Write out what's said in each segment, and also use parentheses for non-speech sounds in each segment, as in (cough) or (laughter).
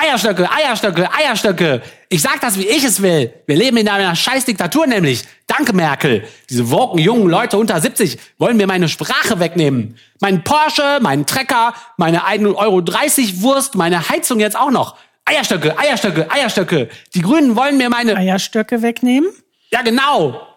Eierstöcke, Eierstöcke, Eierstöcke. Ich sag das, wie ich es will. Wir leben in einer scheiß Diktatur nämlich. Danke, Merkel. Diese woken jungen Leute unter 70 wollen mir meine Sprache wegnehmen. Mein Porsche, meinen Trecker, meine 1,30 Euro Wurst, meine Heizung jetzt auch noch. Eierstöcke, Eierstöcke, Eierstöcke. Die Grünen wollen mir meine... Eierstöcke wegnehmen? Ja, genau.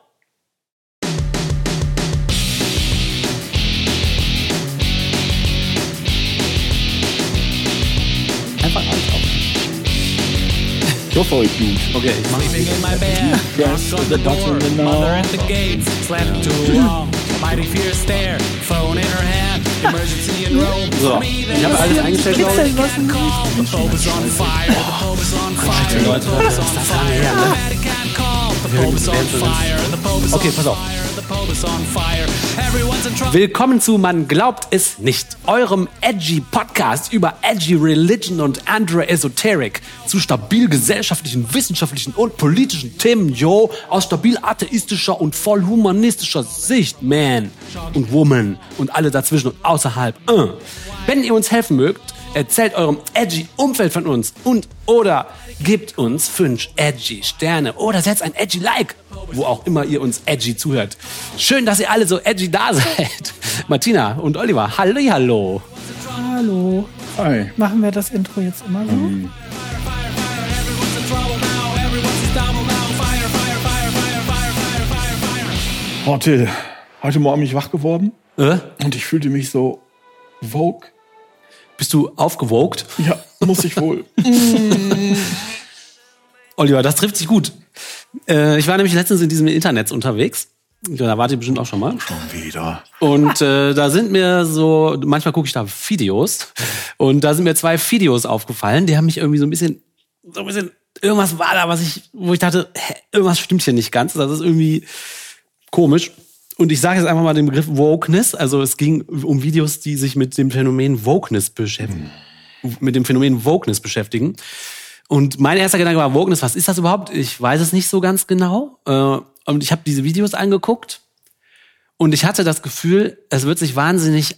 You're so huge. Okay. Sleeping in my bed. The door. Mother at the gates. Slept too long. Mighty fear stare. Phone in her hand. Emergency. So. Ich habe alles eingestellt, glaube on fire. On fire. Okay, pass auf. Willkommen zu Man glaubt es nicht, eurem edgy Podcast über edgy Religion und Andra Esoteric zu stabil gesellschaftlichen, wissenschaftlichen und politischen Themen, yo, aus stabil atheistischer und voll humanistischer Sicht, man und woman und alle dazwischen und außerhalb. Äh. Wenn ihr uns helfen mögt, erzählt eurem edgy Umfeld von uns und oder gebt uns fünf edgy Sterne oder setzt ein edgy Like, wo auch immer ihr uns edgy zuhört. Schön, dass ihr alle so edgy da seid. (laughs) Martina und Oliver, halli, hallo. Hallo. Hi. Machen wir das Intro jetzt immer so? Heute, heute Morgen bin ich wach geworden Äh? und ich fühlte mich so Vogue. Bist du aufgewogt? Ja, muss ich wohl. (laughs) Oliver, das trifft sich gut. Äh, ich war nämlich letztens in diesem Internet unterwegs. Da wart ihr bestimmt auch schon mal. Schon wieder. Und äh, da sind mir so, manchmal gucke ich da Videos und da sind mir zwei Videos aufgefallen, die haben mich irgendwie so ein bisschen, so ein bisschen, irgendwas war da, was ich, wo ich dachte, hä, irgendwas stimmt hier nicht ganz. Das ist irgendwie komisch. Und ich sage jetzt einfach mal den Begriff Wokeness. Also es ging um Videos, die sich mit dem Phänomen Wokeness beschäftigen. Mit dem Phänomen Wokeness beschäftigen. Und mein erster Gedanke war, Wokeness, was ist das überhaupt? Ich weiß es nicht so ganz genau. Äh, Und ich habe diese Videos angeguckt und ich hatte das Gefühl, es wird sich wahnsinnig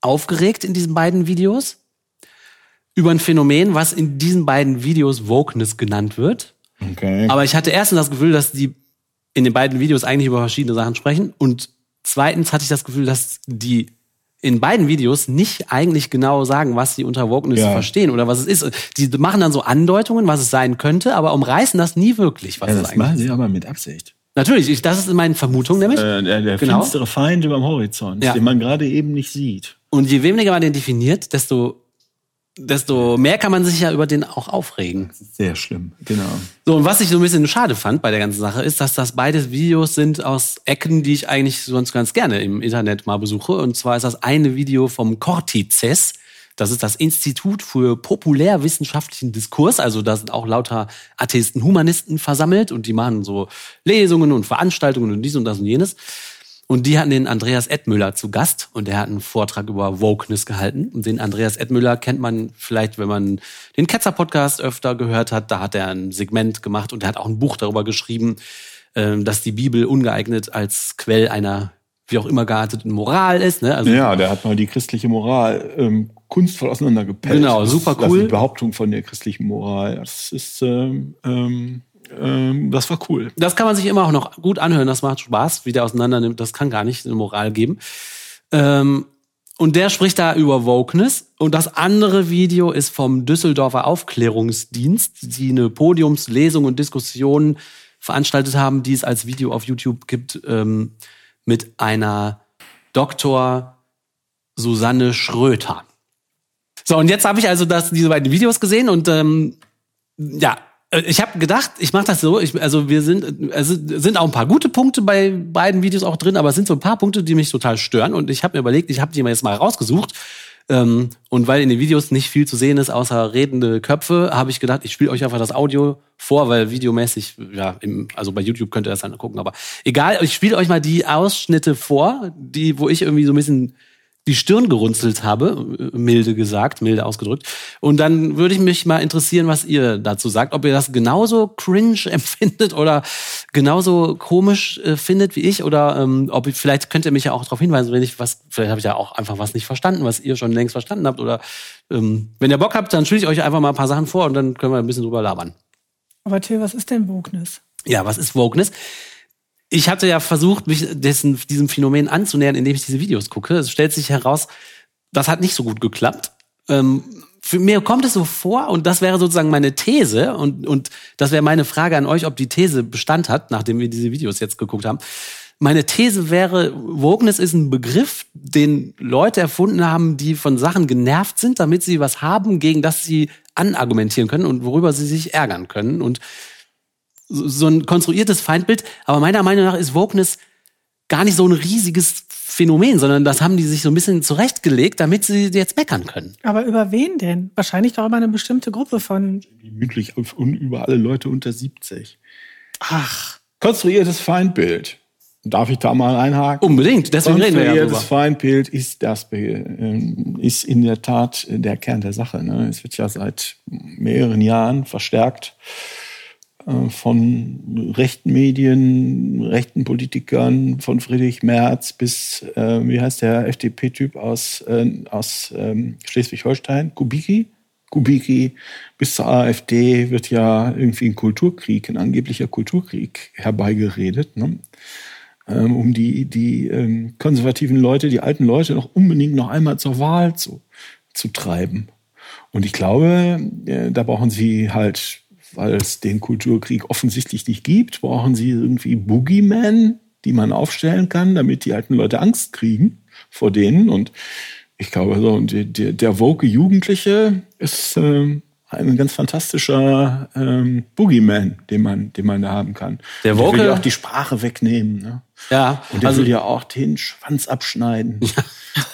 aufgeregt in diesen beiden Videos über ein Phänomen, was in diesen beiden Videos Wokeness genannt wird. Okay. Aber ich hatte erstens das Gefühl, dass die in den beiden Videos eigentlich über verschiedene Sachen sprechen. Und zweitens hatte ich das Gefühl, dass die in beiden Videos nicht eigentlich genau sagen, was sie unter Wokeness Ja. verstehen oder was es ist. Die machen dann so Andeutungen, was es sein könnte, aber umreißen das nie wirklich, was ja, es das eigentlich machen sie aber mit Absicht. Natürlich, ich, das ist meine Vermutung nämlich. Äh, der der Genau. finstere Feind über dem Horizont, Ja. den man gerade eben nicht sieht. Und je weniger man den definiert, desto, desto mehr kann man sich ja über den auch aufregen. Sehr schlimm, genau. So, und was ich so ein bisschen schade fand bei der ganzen Sache, ist, dass das beides Videos sind aus Ecken, die ich eigentlich sonst ganz gerne im Internet mal besuche. Und zwar ist das eine Video vom Cortices. Das ist das Institut für populärwissenschaftlichen Diskurs. Also da sind auch lauter Atheisten, Humanisten versammelt und die machen so Lesungen und Veranstaltungen und dies und das und jenes. Und die hatten den Andreas Edmüller zu Gast und der hat einen Vortrag über Wokeness gehalten. Und den Andreas Edmüller kennt man vielleicht, wenn man den Ketzer-Podcast öfter gehört hat. Da hat er ein Segment gemacht und er hat auch ein Buch darüber geschrieben, ähm, dass die Bibel ungeeignet als Quell einer wie auch immer gearteten Moral ist. Ne? Also Ja, der hat mal die christliche Moral ähm, kunstvoll auseinandergepellt. Genau, Das- super das cool. ist Die Behauptung von der christlichen Moral, das ist, ähm, ähm, ähm, das war cool. Das kann man sich immer auch noch gut anhören. Das macht Spaß, wie der auseinander nimmt. Das kann gar nicht eine Moral geben. Ähm, und der spricht da über Wokeness. Und das andere Video ist vom Düsseldorfer Aufklärungsdienst, die eine Podiumslesung und Diskussion veranstaltet haben, die es als Video auf YouTube gibt, ähm, mit einer Dr. Susanne Schröter. So, und jetzt habe ich also das, diese beiden Videos gesehen und ähm, ja, ich habe gedacht, ich mache das so, ich, also wir sind, also sind auch ein paar gute Punkte bei beiden Videos auch drin, aber es sind so ein paar Punkte, die mich total stören und ich habe mir überlegt, ich habe die mal jetzt mal rausgesucht ähm, und weil in den Videos nicht viel zu sehen ist, außer redende Köpfe, habe ich gedacht, ich spiele euch einfach das Audio vor, weil videomäßig, ja, im, also bei YouTube könnt ihr das dann gucken, aber egal, ich spiele euch mal die Ausschnitte vor, die, wo ich irgendwie so ein bisschen die Stirn gerunzelt habe, äh, milde gesagt, milde ausgedrückt. Und dann würde ich mich mal interessieren, was ihr dazu sagt, ob ihr das genauso cringe (laughs) empfindet oder genauso komisch äh, findet wie ich oder ähm, ob ich, vielleicht könnt ihr mich ja auch darauf hinweisen, wenn ich was, vielleicht habe ich ja auch einfach was nicht verstanden, was ihr schon längst verstanden habt oder ähm, wenn ihr Bock habt, dann spiele ich euch einfach mal ein paar Sachen vor und dann können wir ein bisschen drüber labern. Aber Till, was ist denn Wokeness? Ja, was ist Wokeness? Ich hatte ja versucht, mich dessen, diesem Phänomen anzunähern, indem ich diese Videos gucke. Es stellt sich heraus, das hat nicht so gut geklappt. Ähm, für mir kommt es so vor, und das wäre sozusagen meine These, und, und das wäre meine Frage an euch, ob die These Bestand hat, nachdem wir diese Videos jetzt geguckt haben. Meine These wäre, Wokeness ist ein Begriff, den Leute erfunden haben, die von Sachen genervt sind, damit sie was haben, gegen das sie anargumentieren können und worüber sie sich ärgern können. Und so ein konstruiertes Feindbild. Aber meiner Meinung nach ist Wokeness gar nicht so ein riesiges Phänomen, sondern das haben die sich so ein bisschen zurechtgelegt, damit sie jetzt meckern können. Aber über wen denn? Wahrscheinlich doch über eine bestimmte Gruppe von. Mündlich auf- und über alle Leute unter 70. Ach, Konstruiertes Feindbild. Darf ich da mal einhaken? unbedingt. Deswegen reden wir ja Konstruiertes drüber. Feindbild ist das ähm, ist in der Tat der Kern der Sache. Ne? Es wird ja seit mehreren Jahren verstärkt äh, von rechten Medien, rechten Politikern, von Friedrich Merz bis, äh, wie heißt der FDP-Typ aus, äh, aus ähm, Schleswig-Holstein, Kubicki? Kubicki bis zur AfD wird ja irgendwie ein Kulturkrieg, ein angeblicher Kulturkrieg herbeigeredet. Ne? ähm, um die, die ähm, konservativen Leute, die alten Leute noch unbedingt noch einmal zur Wahl zu, zu treiben. Und ich glaube, äh, da brauchen sie halt, weil es den Kulturkrieg offensichtlich nicht gibt, brauchen sie irgendwie Boogeyman, die man aufstellen kann, damit die alten Leute Angst kriegen vor denen. Und ich glaube, so, und der, der, der woke Jugendliche ist ähm, ein ganz fantastischer ähm, Boogeyman, den man, den man da haben kann. Der Und will woke- ja auch die Sprache wegnehmen. Ne? Ja, Und der also will ja auch den Schwanz abschneiden. (laughs)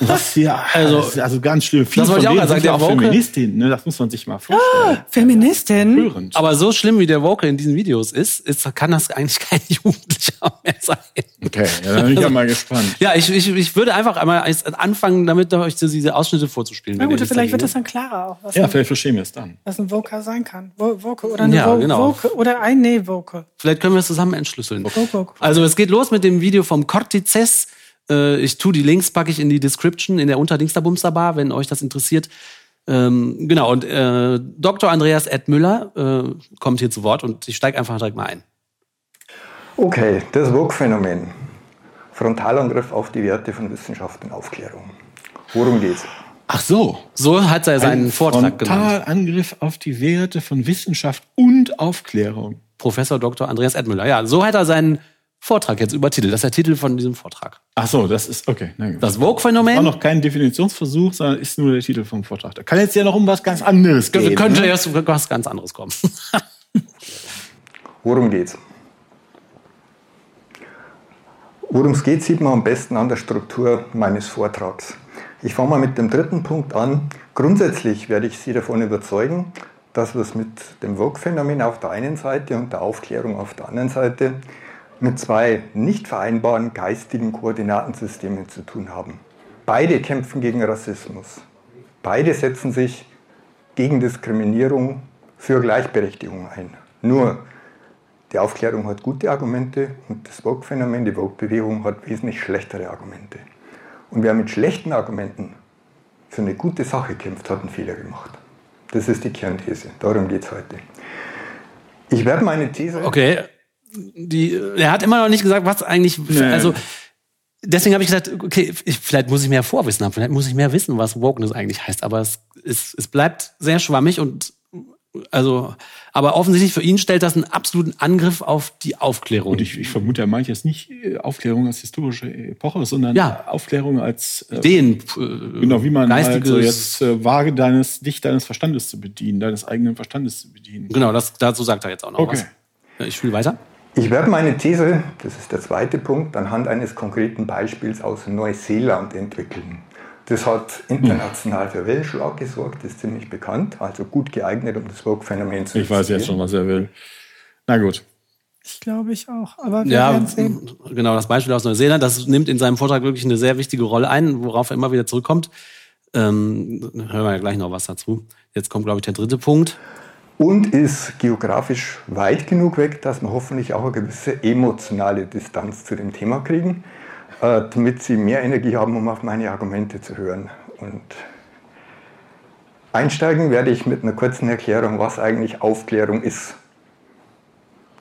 Was hier, Also, also, ganz schlimm. Viele das wollte ich auch ja sagen, auch der Woke- Feministinnen, ne? das muss man sich mal vorstellen. Feministin? Hörend. Aber so schlimm wie der Woke in diesen Videos ist, ist kann das eigentlich kein (laughs) Jugendlicher mehr sein. Okay, ja, dann bin ich ja mal gespannt. Ja, ich, ich, ich würde einfach einmal anfangen, damit euch diese Ausschnitte vorzuspielen. Na gut, vielleicht wird das dann klarer auch, was, Ja, ein, vielleicht verstehen wir es dann. was ein Woker sein kann. Woke oder eine Ja, genau. Woke oder ein Woke. Vielleicht können wir es zusammen entschlüsseln. Woke, woke. Also es geht los mit dem Video vom Cortizes. Äh, ich tue die Links, packe ich in die Description in der Unterdingsterbumsterbar, wenn euch das interessiert. Ähm, genau, und äh, Dr. Andreas Ed Müller äh, kommt hier zu Wort und ich steige einfach direkt mal ein. Okay, das Vogue-Phänomen. Frontalangriff auf die Werte von Wissenschaft und Aufklärung. Worum geht's? Ach so. So hat er seinen Vortrag genannt. Frontalangriff auf die Werte von Wissenschaft und Aufklärung. Professor Dr. Andreas Ed Müller. Ja, so hat er seinen Vortrag jetzt übertitelt. Das ist der Titel von diesem Vortrag. Ach so, das ist, okay. Gut. Das war Vogue-Phänomen. noch kein Definitionsversuch, sondern ist nur der Titel vom Vortrag. Da kann jetzt ja noch um was ganz anderes gehen. könnte ne? erst was ganz anderes kommen. (laughs) Worum geht's? Worum es geht, sieht man am besten an der Struktur meines Vortrags. Ich fange mal mit dem dritten Punkt an. Grundsätzlich werde ich Sie davon überzeugen, dass wir es mit dem Vogue-Phänomen auf der einen Seite und der Aufklärung auf der anderen Seite mit zwei nicht vereinbaren geistigen Koordinatensystemen zu tun haben. Beide kämpfen gegen Rassismus. Beide setzen sich gegen Diskriminierung für Gleichberechtigung ein. Nur die Aufklärung hat gute Argumente und das Vogue-Phänomen, die Vogue-Bewegung hat wesentlich schlechtere Argumente. Und wer mit schlechten Argumenten für eine gute Sache kämpft, hat einen Fehler gemacht. Das ist die Kernthese. Darum geht es heute. Ich werde meine These. Okay. Die, er hat immer noch nicht gesagt, was eigentlich. Nee. Also deswegen habe ich gesagt, okay, ich, vielleicht muss ich mehr Vorwissen haben, vielleicht muss ich mehr wissen, was Wokeness eigentlich heißt. Aber es, es, es bleibt sehr schwammig und also, aber offensichtlich für ihn stellt das einen absoluten Angriff auf die Aufklärung. Und ich, ich vermute, er meint jetzt nicht äh, Aufklärung als historische Epoche, sondern Ja. Aufklärung als äh, den äh, Genau, wie man halt so jetzt äh, wage, deines, dich deines Verstandes zu bedienen, deines eigenen Verstandes zu bedienen. Genau, das, dazu sagt er jetzt auch noch Okay. was. Ich spiele weiter. Ich werde meine These, das ist der zweite Punkt, anhand eines konkreten Beispiels aus Neuseeland entwickeln. Das hat international für Wellenschlag gesorgt, ist ziemlich bekannt, also gut geeignet, um das Vogue-Phänomen zu Ich weiß jetzt schon, was er will. Na gut. Ich glaube ich auch. Aber wir Ja, werden sehen. genau, das Beispiel aus Neuseeland, das nimmt in seinem Vortrag wirklich eine sehr wichtige Rolle ein, worauf er immer wieder zurückkommt. Ähm, hören wir ja gleich noch was dazu. Jetzt kommt, glaube ich, der dritte Punkt. Und ist geografisch weit genug weg, dass wir hoffentlich auch eine gewisse emotionale Distanz zu dem Thema kriegen, äh, damit sie mehr Energie haben, um auf meine Argumente zu hören. Und einsteigen werde ich mit einer kurzen Erklärung, was eigentlich Aufklärung ist.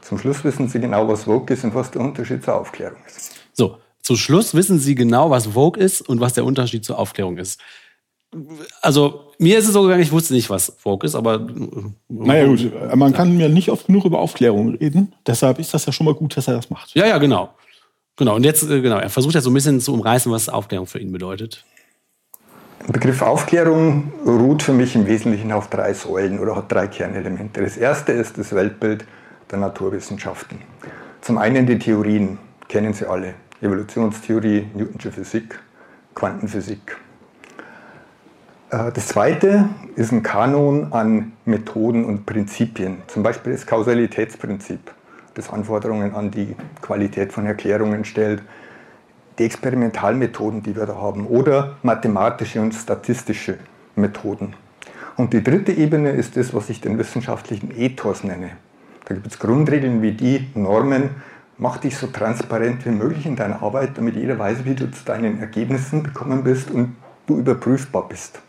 Zum Schluss wissen Sie genau, was Vogue ist und was der Unterschied zur Aufklärung ist. So, zu Schluss wissen Sie genau, was Vogue ist und was der Unterschied zur Aufklärung ist. Also, mir ist es so gegangen, ich wusste nicht, was Vogue ist, aber Naja gut, man kann mir nicht oft genug über Aufklärung reden. Deshalb ist das ja schon mal gut, dass er das macht. ja, ja, genau. Genau, und jetzt, äh, genau, er versucht jetzt so ein bisschen zu umreißen, was Aufklärung für ihn bedeutet. Der Begriff Aufklärung ruht für mich im Wesentlichen auf drei Säulen oder hat drei Kernelemente. Das erste ist das Weltbild der Naturwissenschaften. Zum einen die Theorien, kennen Sie alle. Evolutionstheorie, Newtonsche Physik, Quantenphysik. Äh, Das zweite ist ein Kanon an Methoden und Prinzipien, zum Beispiel das Kausalitätsprinzip, das Anforderungen an die Qualität von Erklärungen stellt, die Experimentalmethoden, die wir da haben, oder mathematische und statistische Methoden. Und die dritte Ebene ist das, was ich den wissenschaftlichen Ethos nenne. Da gibt es Grundregeln wie die Normen, mach dich so transparent wie möglich in deiner Arbeit, damit jeder weiß, wie du zu deinen Ergebnissen gekommen bist und du überprüfbar bist.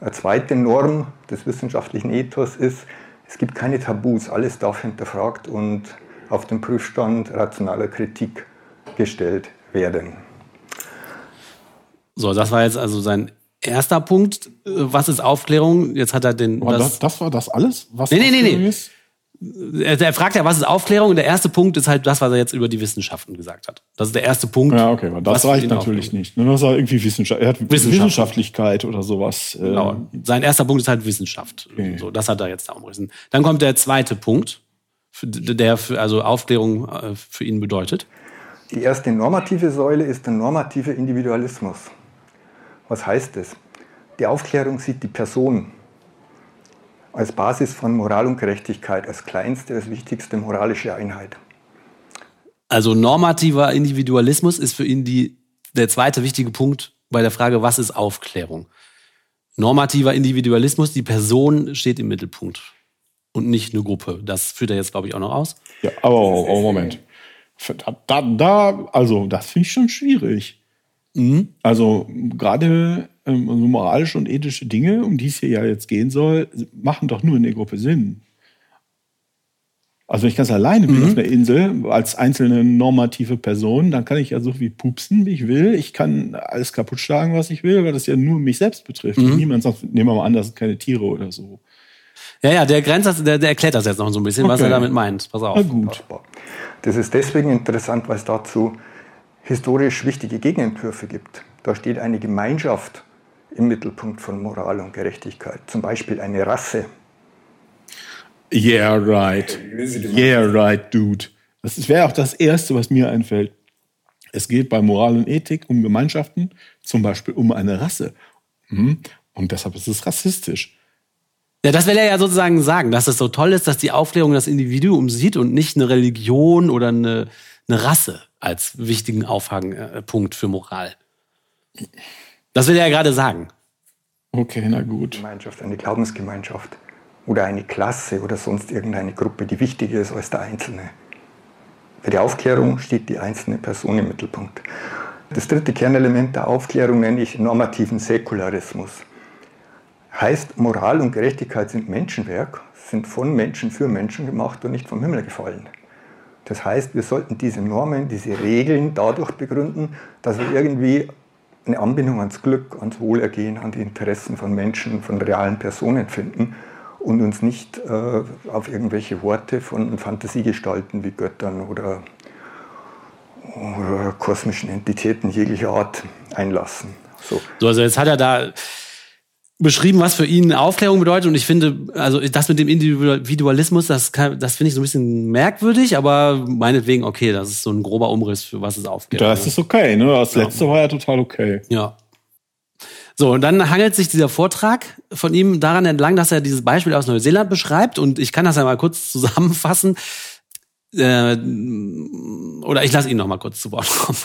Eine zweite Norm des wissenschaftlichen Ethos ist, es gibt keine Tabus, alles darf hinterfragt und auf den Prüfstand rationaler Kritik gestellt werden. So, das war jetzt also sein erster Punkt. Was ist Aufklärung? Jetzt hat er den. Das, das, das war das alles? Was Nee, nee, nee, Aufklärung nee. ist? Er, er fragt ja, was ist Aufklärung? Und der erste Punkt ist halt das, was er jetzt über die Wissenschaften gesagt hat. Das ist der erste Punkt. Ja, okay, aber das reicht natürlich Aufklärung- nicht. Das war irgendwie Wissenschaft. Er hat Wissenschaft. Wissenschaftlichkeit oder sowas. äh, Genau. Sein erster Punkt ist halt Wissenschaft. Okay. So, das hat er jetzt da umrissen. Dann kommt der zweite Punkt, der für, also Aufklärung äh, für ihn bedeutet. Die erste normative Säule ist der normative Individualismus. Was heißt das? Die Aufklärung sieht die Person als Basis von Moral und Gerechtigkeit, als kleinste, als wichtigste moralische Einheit. Also normativer Individualismus ist für ihn die, der zweite wichtige Punkt bei der Frage, was ist Aufklärung? Normativer Individualismus, die Person steht im Mittelpunkt und nicht eine Gruppe. Das führt er jetzt, glaube ich, auch noch aus. Ja, aber, aber Moment. Da, da, da, also, das finde ich schon schwierig. Also, gerade ähm, so moralische und ethische Dinge, um die es hier ja jetzt gehen soll, machen doch nur in der Gruppe Sinn. Also, wenn ich ganz alleine bin auf einer Insel, als einzelne normative Person, dann kann ich ja so viel pupsen, wie ich will. Ich kann alles kaputt schlagen, was ich will, weil das ja nur mich selbst betrifft. Und niemand sagt, nehmen wir mal an, das sind keine Tiere oder so. Ja, ja, der grenzt das, der, der erklärt das jetzt noch so ein bisschen, was Okay. er damit meint. Pass auf. Na gut. Das ist deswegen interessant, weil es dazu historisch wichtige Gegenentwürfe gibt. Da steht eine Gemeinschaft im Mittelpunkt von Moral und Gerechtigkeit, zum Beispiel eine Rasse. Yeah, right. Yeah, right, dude. Das wäre auch das Erste, was mir einfällt. Es geht bei Moral und Ethik um Gemeinschaften, zum Beispiel um eine Rasse. Mhm. Und deshalb ist es rassistisch. Ja, das will er ja sozusagen sagen, dass es so toll ist, dass die Aufklärung das Individuum sieht und nicht eine Religion oder eine, eine Rasse als wichtigen Auffangpunkt für Moral. Das will er ja gerade sagen. Okay, na gut. Gemeinschaft, eine Glaubensgemeinschaft oder eine Klasse oder sonst irgendeine Gruppe, die wichtiger ist als der Einzelne. Bei der Aufklärung steht die einzelne Person im Mittelpunkt. Das dritte Kernelement der Aufklärung nenne ich normativen Säkularismus. Heißt, Moral und Gerechtigkeit sind Menschenwerk, sind von Menschen für Menschen gemacht und nicht vom Himmel gefallen. Das heißt, wir sollten diese Normen, diese Regeln dadurch begründen, dass wir irgendwie eine Anbindung ans Glück, ans Wohlergehen, an die Interessen von Menschen, von realen Personen finden und uns nicht äh, auf irgendwelche Worte von Fantasiegestalten wie Göttern oder, oder kosmischen Entitäten jeglicher Art einlassen. So. So, also jetzt hat er da beschrieben, was für ihn Aufklärung bedeutet. Und ich finde, also das mit dem Individualismus, das, kann- das finde ich so ein bisschen merkwürdig, aber meinetwegen, okay, das ist so ein grober Umriss für was ist Aufklärung. Das ist okay, ne? Das letzte war ja total okay. Ja. So, und dann hangelt sich dieser Vortrag von ihm daran entlang, dass er dieses Beispiel aus Neuseeland beschreibt. Und ich kann das ja mal kurz zusammenfassen. Äh, oder ich lasse ihn noch mal kurz zu Wort kommen.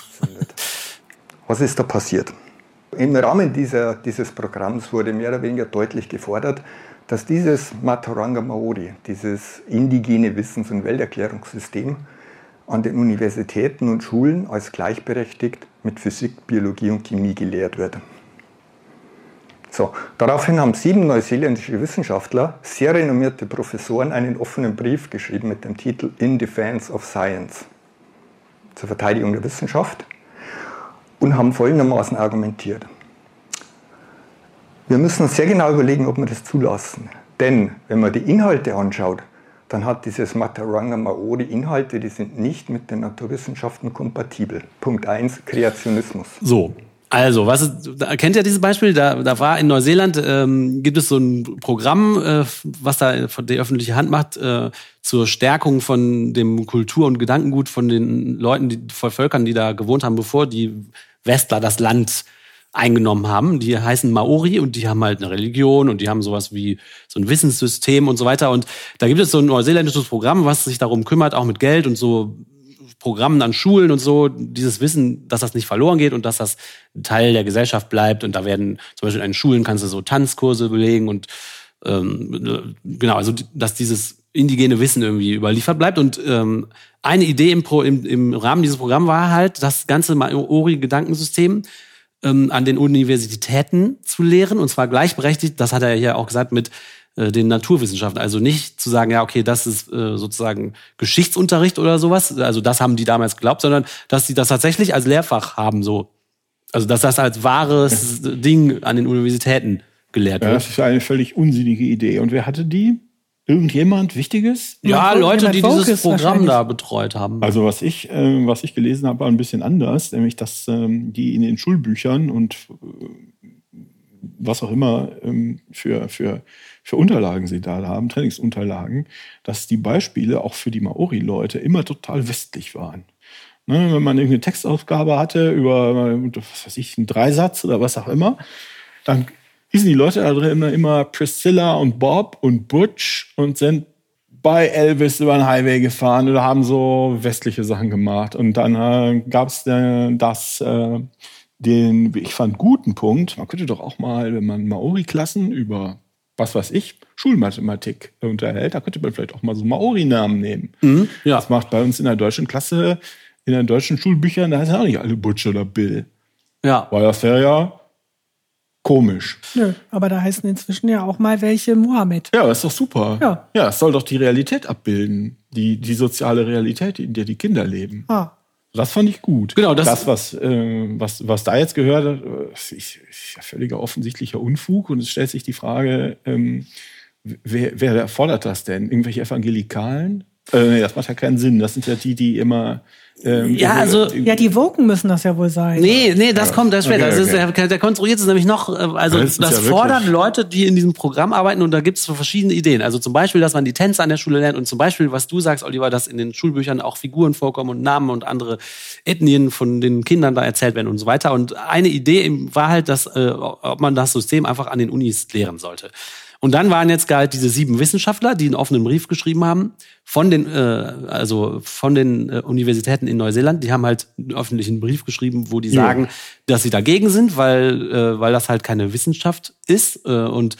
Was ist da passiert? Im Rahmen dieser, dieses Programms wurde mehr oder weniger deutlich gefordert, dass dieses Mataranga Maori, dieses indigene Wissens- und Welterklärungssystem, an den Universitäten und Schulen als gleichberechtigt mit Physik, Biologie und Chemie gelehrt wird. So, daraufhin haben sieben neuseeländische Wissenschaftler, sehr renommierte Professoren, einen offenen Brief geschrieben mit dem Titel In Defense of Science zur Verteidigung der Wissenschaft und haben folgendermaßen argumentiert. Wir müssen uns sehr genau überlegen, ob wir das zulassen. Denn wenn man die Inhalte anschaut, dann hat dieses Mataranga Maori Inhalte, die sind nicht mit den Naturwissenschaften kompatibel. Punkt 1, Kreationismus. So. Also, was ist, kennt ihr dieses Beispiel? Da, da war in Neuseeland, ähm, gibt es so ein Programm, äh, was da der öffentliche Hand macht, äh, zur Stärkung von dem Kultur- und Gedankengut von den Leuten, die, von Völkern, die da gewohnt haben, bevor die Westler das Land eingenommen haben. Die heißen Maori und die haben halt eine Religion und die haben sowas wie so ein Wissenssystem und so weiter. Und da gibt es so ein neuseeländisches Programm, was sich darum kümmert, auch mit Geld und so Programmen an Schulen und so, dieses Wissen, dass das nicht verloren geht und dass das Teil der Gesellschaft bleibt. Und da werden zum Beispiel in Schulen kannst du so Tanzkurse belegen und ähm, genau, also dass dieses indigene Wissen irgendwie überliefert bleibt. Und ähm, eine Idee im, Pro, im, im Rahmen dieses Programms war halt, das ganze Maori-Gedankensystem ähm, an den Universitäten zu lehren, und zwar gleichberechtigt, das hat er ja auch gesagt, mit äh, den Naturwissenschaften. Also nicht zu sagen, ja, okay, das ist äh, sozusagen Geschichtsunterricht oder sowas. Also das haben die damals geglaubt, sondern dass sie das tatsächlich als Lehrfach haben, so. Also dass das als wahres Ding an den Universitäten gelehrt Ja, wird. das ist eine völlig unsinnige Idee. Und wer hatte die? Irgendjemand Wichtiges? Ja, Leute, die jemand dieses Focus Programm da betreut haben. Also was ich, äh, was ich gelesen habe, war ein bisschen anders, nämlich dass ähm, die in den Schulbüchern und äh, was auch immer ähm, für, für, für Unterlagen sie da haben, Trainingsunterlagen, dass die Beispiele auch für die Maori-Leute immer total westlich waren. Ne, wenn man irgendeine Textaufgabe hatte über, äh, was weiß ich, einen Dreisatz oder was auch immer, dann hießen die Leute da drin immer, immer Priscilla und Bob und Butch und sind bei Elvis über den Highway gefahren oder haben so westliche Sachen gemacht. Und dann äh, gab es äh, das, äh, den, ich fand, guten Punkt. Man könnte doch auch mal, wenn man Maori-Klassen über, was weiß ich, Schulmathematik unterhält, da könnte man vielleicht auch mal so Maori-Namen nehmen. Mhm, ja. Das macht bei uns in der deutschen Klasse, in den deutschen Schulbüchern, da heißen auch nicht alle Butch oder Bill. Ja. Weil das wäre ja komisch. Nö, aber da heißen inzwischen ja auch mal welche Mohammed. Ja, das ist doch super. Ja. ja, es soll doch die Realität abbilden, die, die soziale Realität, in der die Kinder leben. Ah, Das fand ich gut. Genau, das- das, was, äh, was, was da jetzt gehört hat, äh, ist, ist ja völliger offensichtlicher Unfug. Und es stellt sich die Frage, ähm, wer, wer fordert das denn? Irgendwelche Evangelikalen? Äh, nee, das macht ja keinen Sinn. Das sind ja die, die immer. Ähm, Ja, also- ja, die Woken müssen das ja wohl sein. Nee, nee, das kommt erst später. Okay, das ist, okay. der, der konstruiert es nämlich noch, äh, also Das das, ja wirklich- fordern Leute, die in diesem Programm arbeiten und da gibt es so verschiedene Ideen. Also zum Beispiel, dass man die Tänze an der Schule lernt und zum Beispiel, was du sagst, Oliver, dass in den Schulbüchern auch Figuren vorkommen und Namen und andere Ethnien von den Kindern da erzählt werden und so weiter. Und eine Idee war halt, dass äh, ob man das System einfach an den Unis lehren sollte. Und dann waren jetzt halt diese sieben Wissenschaftler, die einen offenen Brief geschrieben haben von den, äh, also von den äh, Universitäten in Neuseeland. Die haben halt einen öffentlichen Brief geschrieben, wo die Ja. sagen, dass sie dagegen sind, weil, äh, weil das halt keine Wissenschaft ist. Äh, und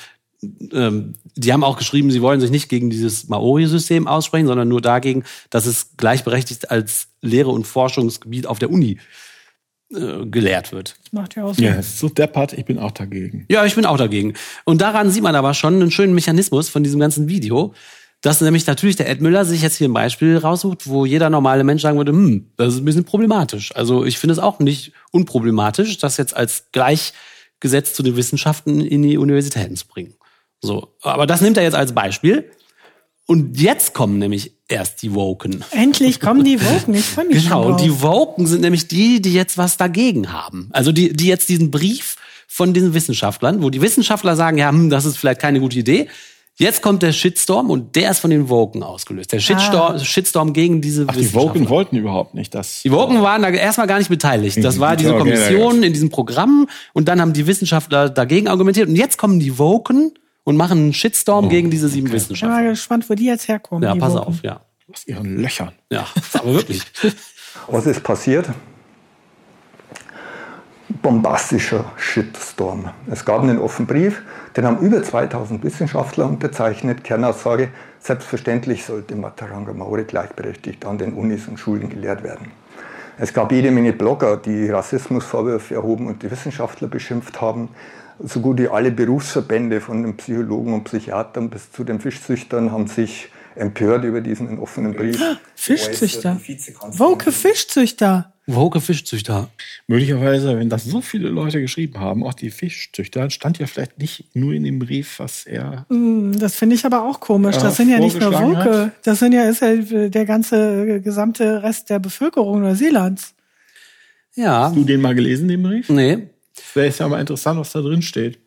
ähm, die haben auch geschrieben, sie wollen sich nicht gegen dieses Maori-System aussprechen, sondern nur dagegen, dass es gleichberechtigt als Lehre- und Forschungsgebiet auf der Uni äh, gelehrt wird. Macht ja auch so. ja, es ist so deppert, ich bin auch dagegen. Ja, ich bin auch dagegen. Und daran sieht man aber schon einen schönen Mechanismus von diesem ganzen Video, dass nämlich natürlich der Ed Müller sich jetzt hier ein Beispiel raussucht, wo jeder normale Mensch sagen würde, hm, das ist ein bisschen problematisch. Also ich finde es auch nicht unproblematisch, das jetzt als gleichgesetzt zu den Wissenschaften in die Universitäten zu bringen. So, aber das nimmt er jetzt als Beispiel. Und jetzt kommen nämlich erst die Woken. Endlich kommen die Woken. Ich freue mich Genau, schon und die Woken sind nämlich die, die jetzt was dagegen haben. Also die, die jetzt diesen Brief von den Wissenschaftlern, wo die Wissenschaftler sagen, ja, hm, das ist vielleicht keine gute Idee. Jetzt kommt der Shitstorm und der ist von den Woken ausgelöst. Der Shitstorm, Shitstorm gegen diese Ach, die. Woken wollten überhaupt nicht, dass. Die Woken waren da erstmal gar nicht beteiligt. Das war diese Kommission in diesem Programm und dann haben die Wissenschaftler dagegen argumentiert und jetzt kommen die Woken und machen einen Shitstorm gegen diese sieben Ich bin Wissenschaftler. mal gespannt, wo die jetzt herkommen. Ja, pass Woken. auf, ja. Aus ihren Löchern. Ja, aber wirklich. (laughs) Was ist passiert? Bombastischer Shitstorm. Es gab einen offenen Brief, den haben über 2000 Wissenschaftler unterzeichnet. Kernaussage, selbstverständlich sollte Mataranga Maori gleichberechtigt an den Unis und Schulen gelehrt werden. Es gab jede Menge Blogger, die Rassismusvorwürfe erhoben und die Wissenschaftler beschimpft haben. So gut wie alle Berufsverbände von den Psychologen und Psychiatern bis zu den Fischzüchtern haben sich empört über diesen offenen Brief. Fischzüchter. Woke Fischzüchter. Woke Fischzüchter. Möglicherweise, wenn das so viele Leute geschrieben haben, auch die Fischzüchter, stand ja vielleicht nicht nur in dem Brief, was er. Hm, Das finde ich aber auch komisch. Das sind ja nicht nur Woke. Das sind ja, ist ja der ganze äh, gesamte Rest der Bevölkerung Neuseelands. Ja, Hast du den mal gelesen, den Brief? nee. Wäre ist ja mal interessant, was da drin steht.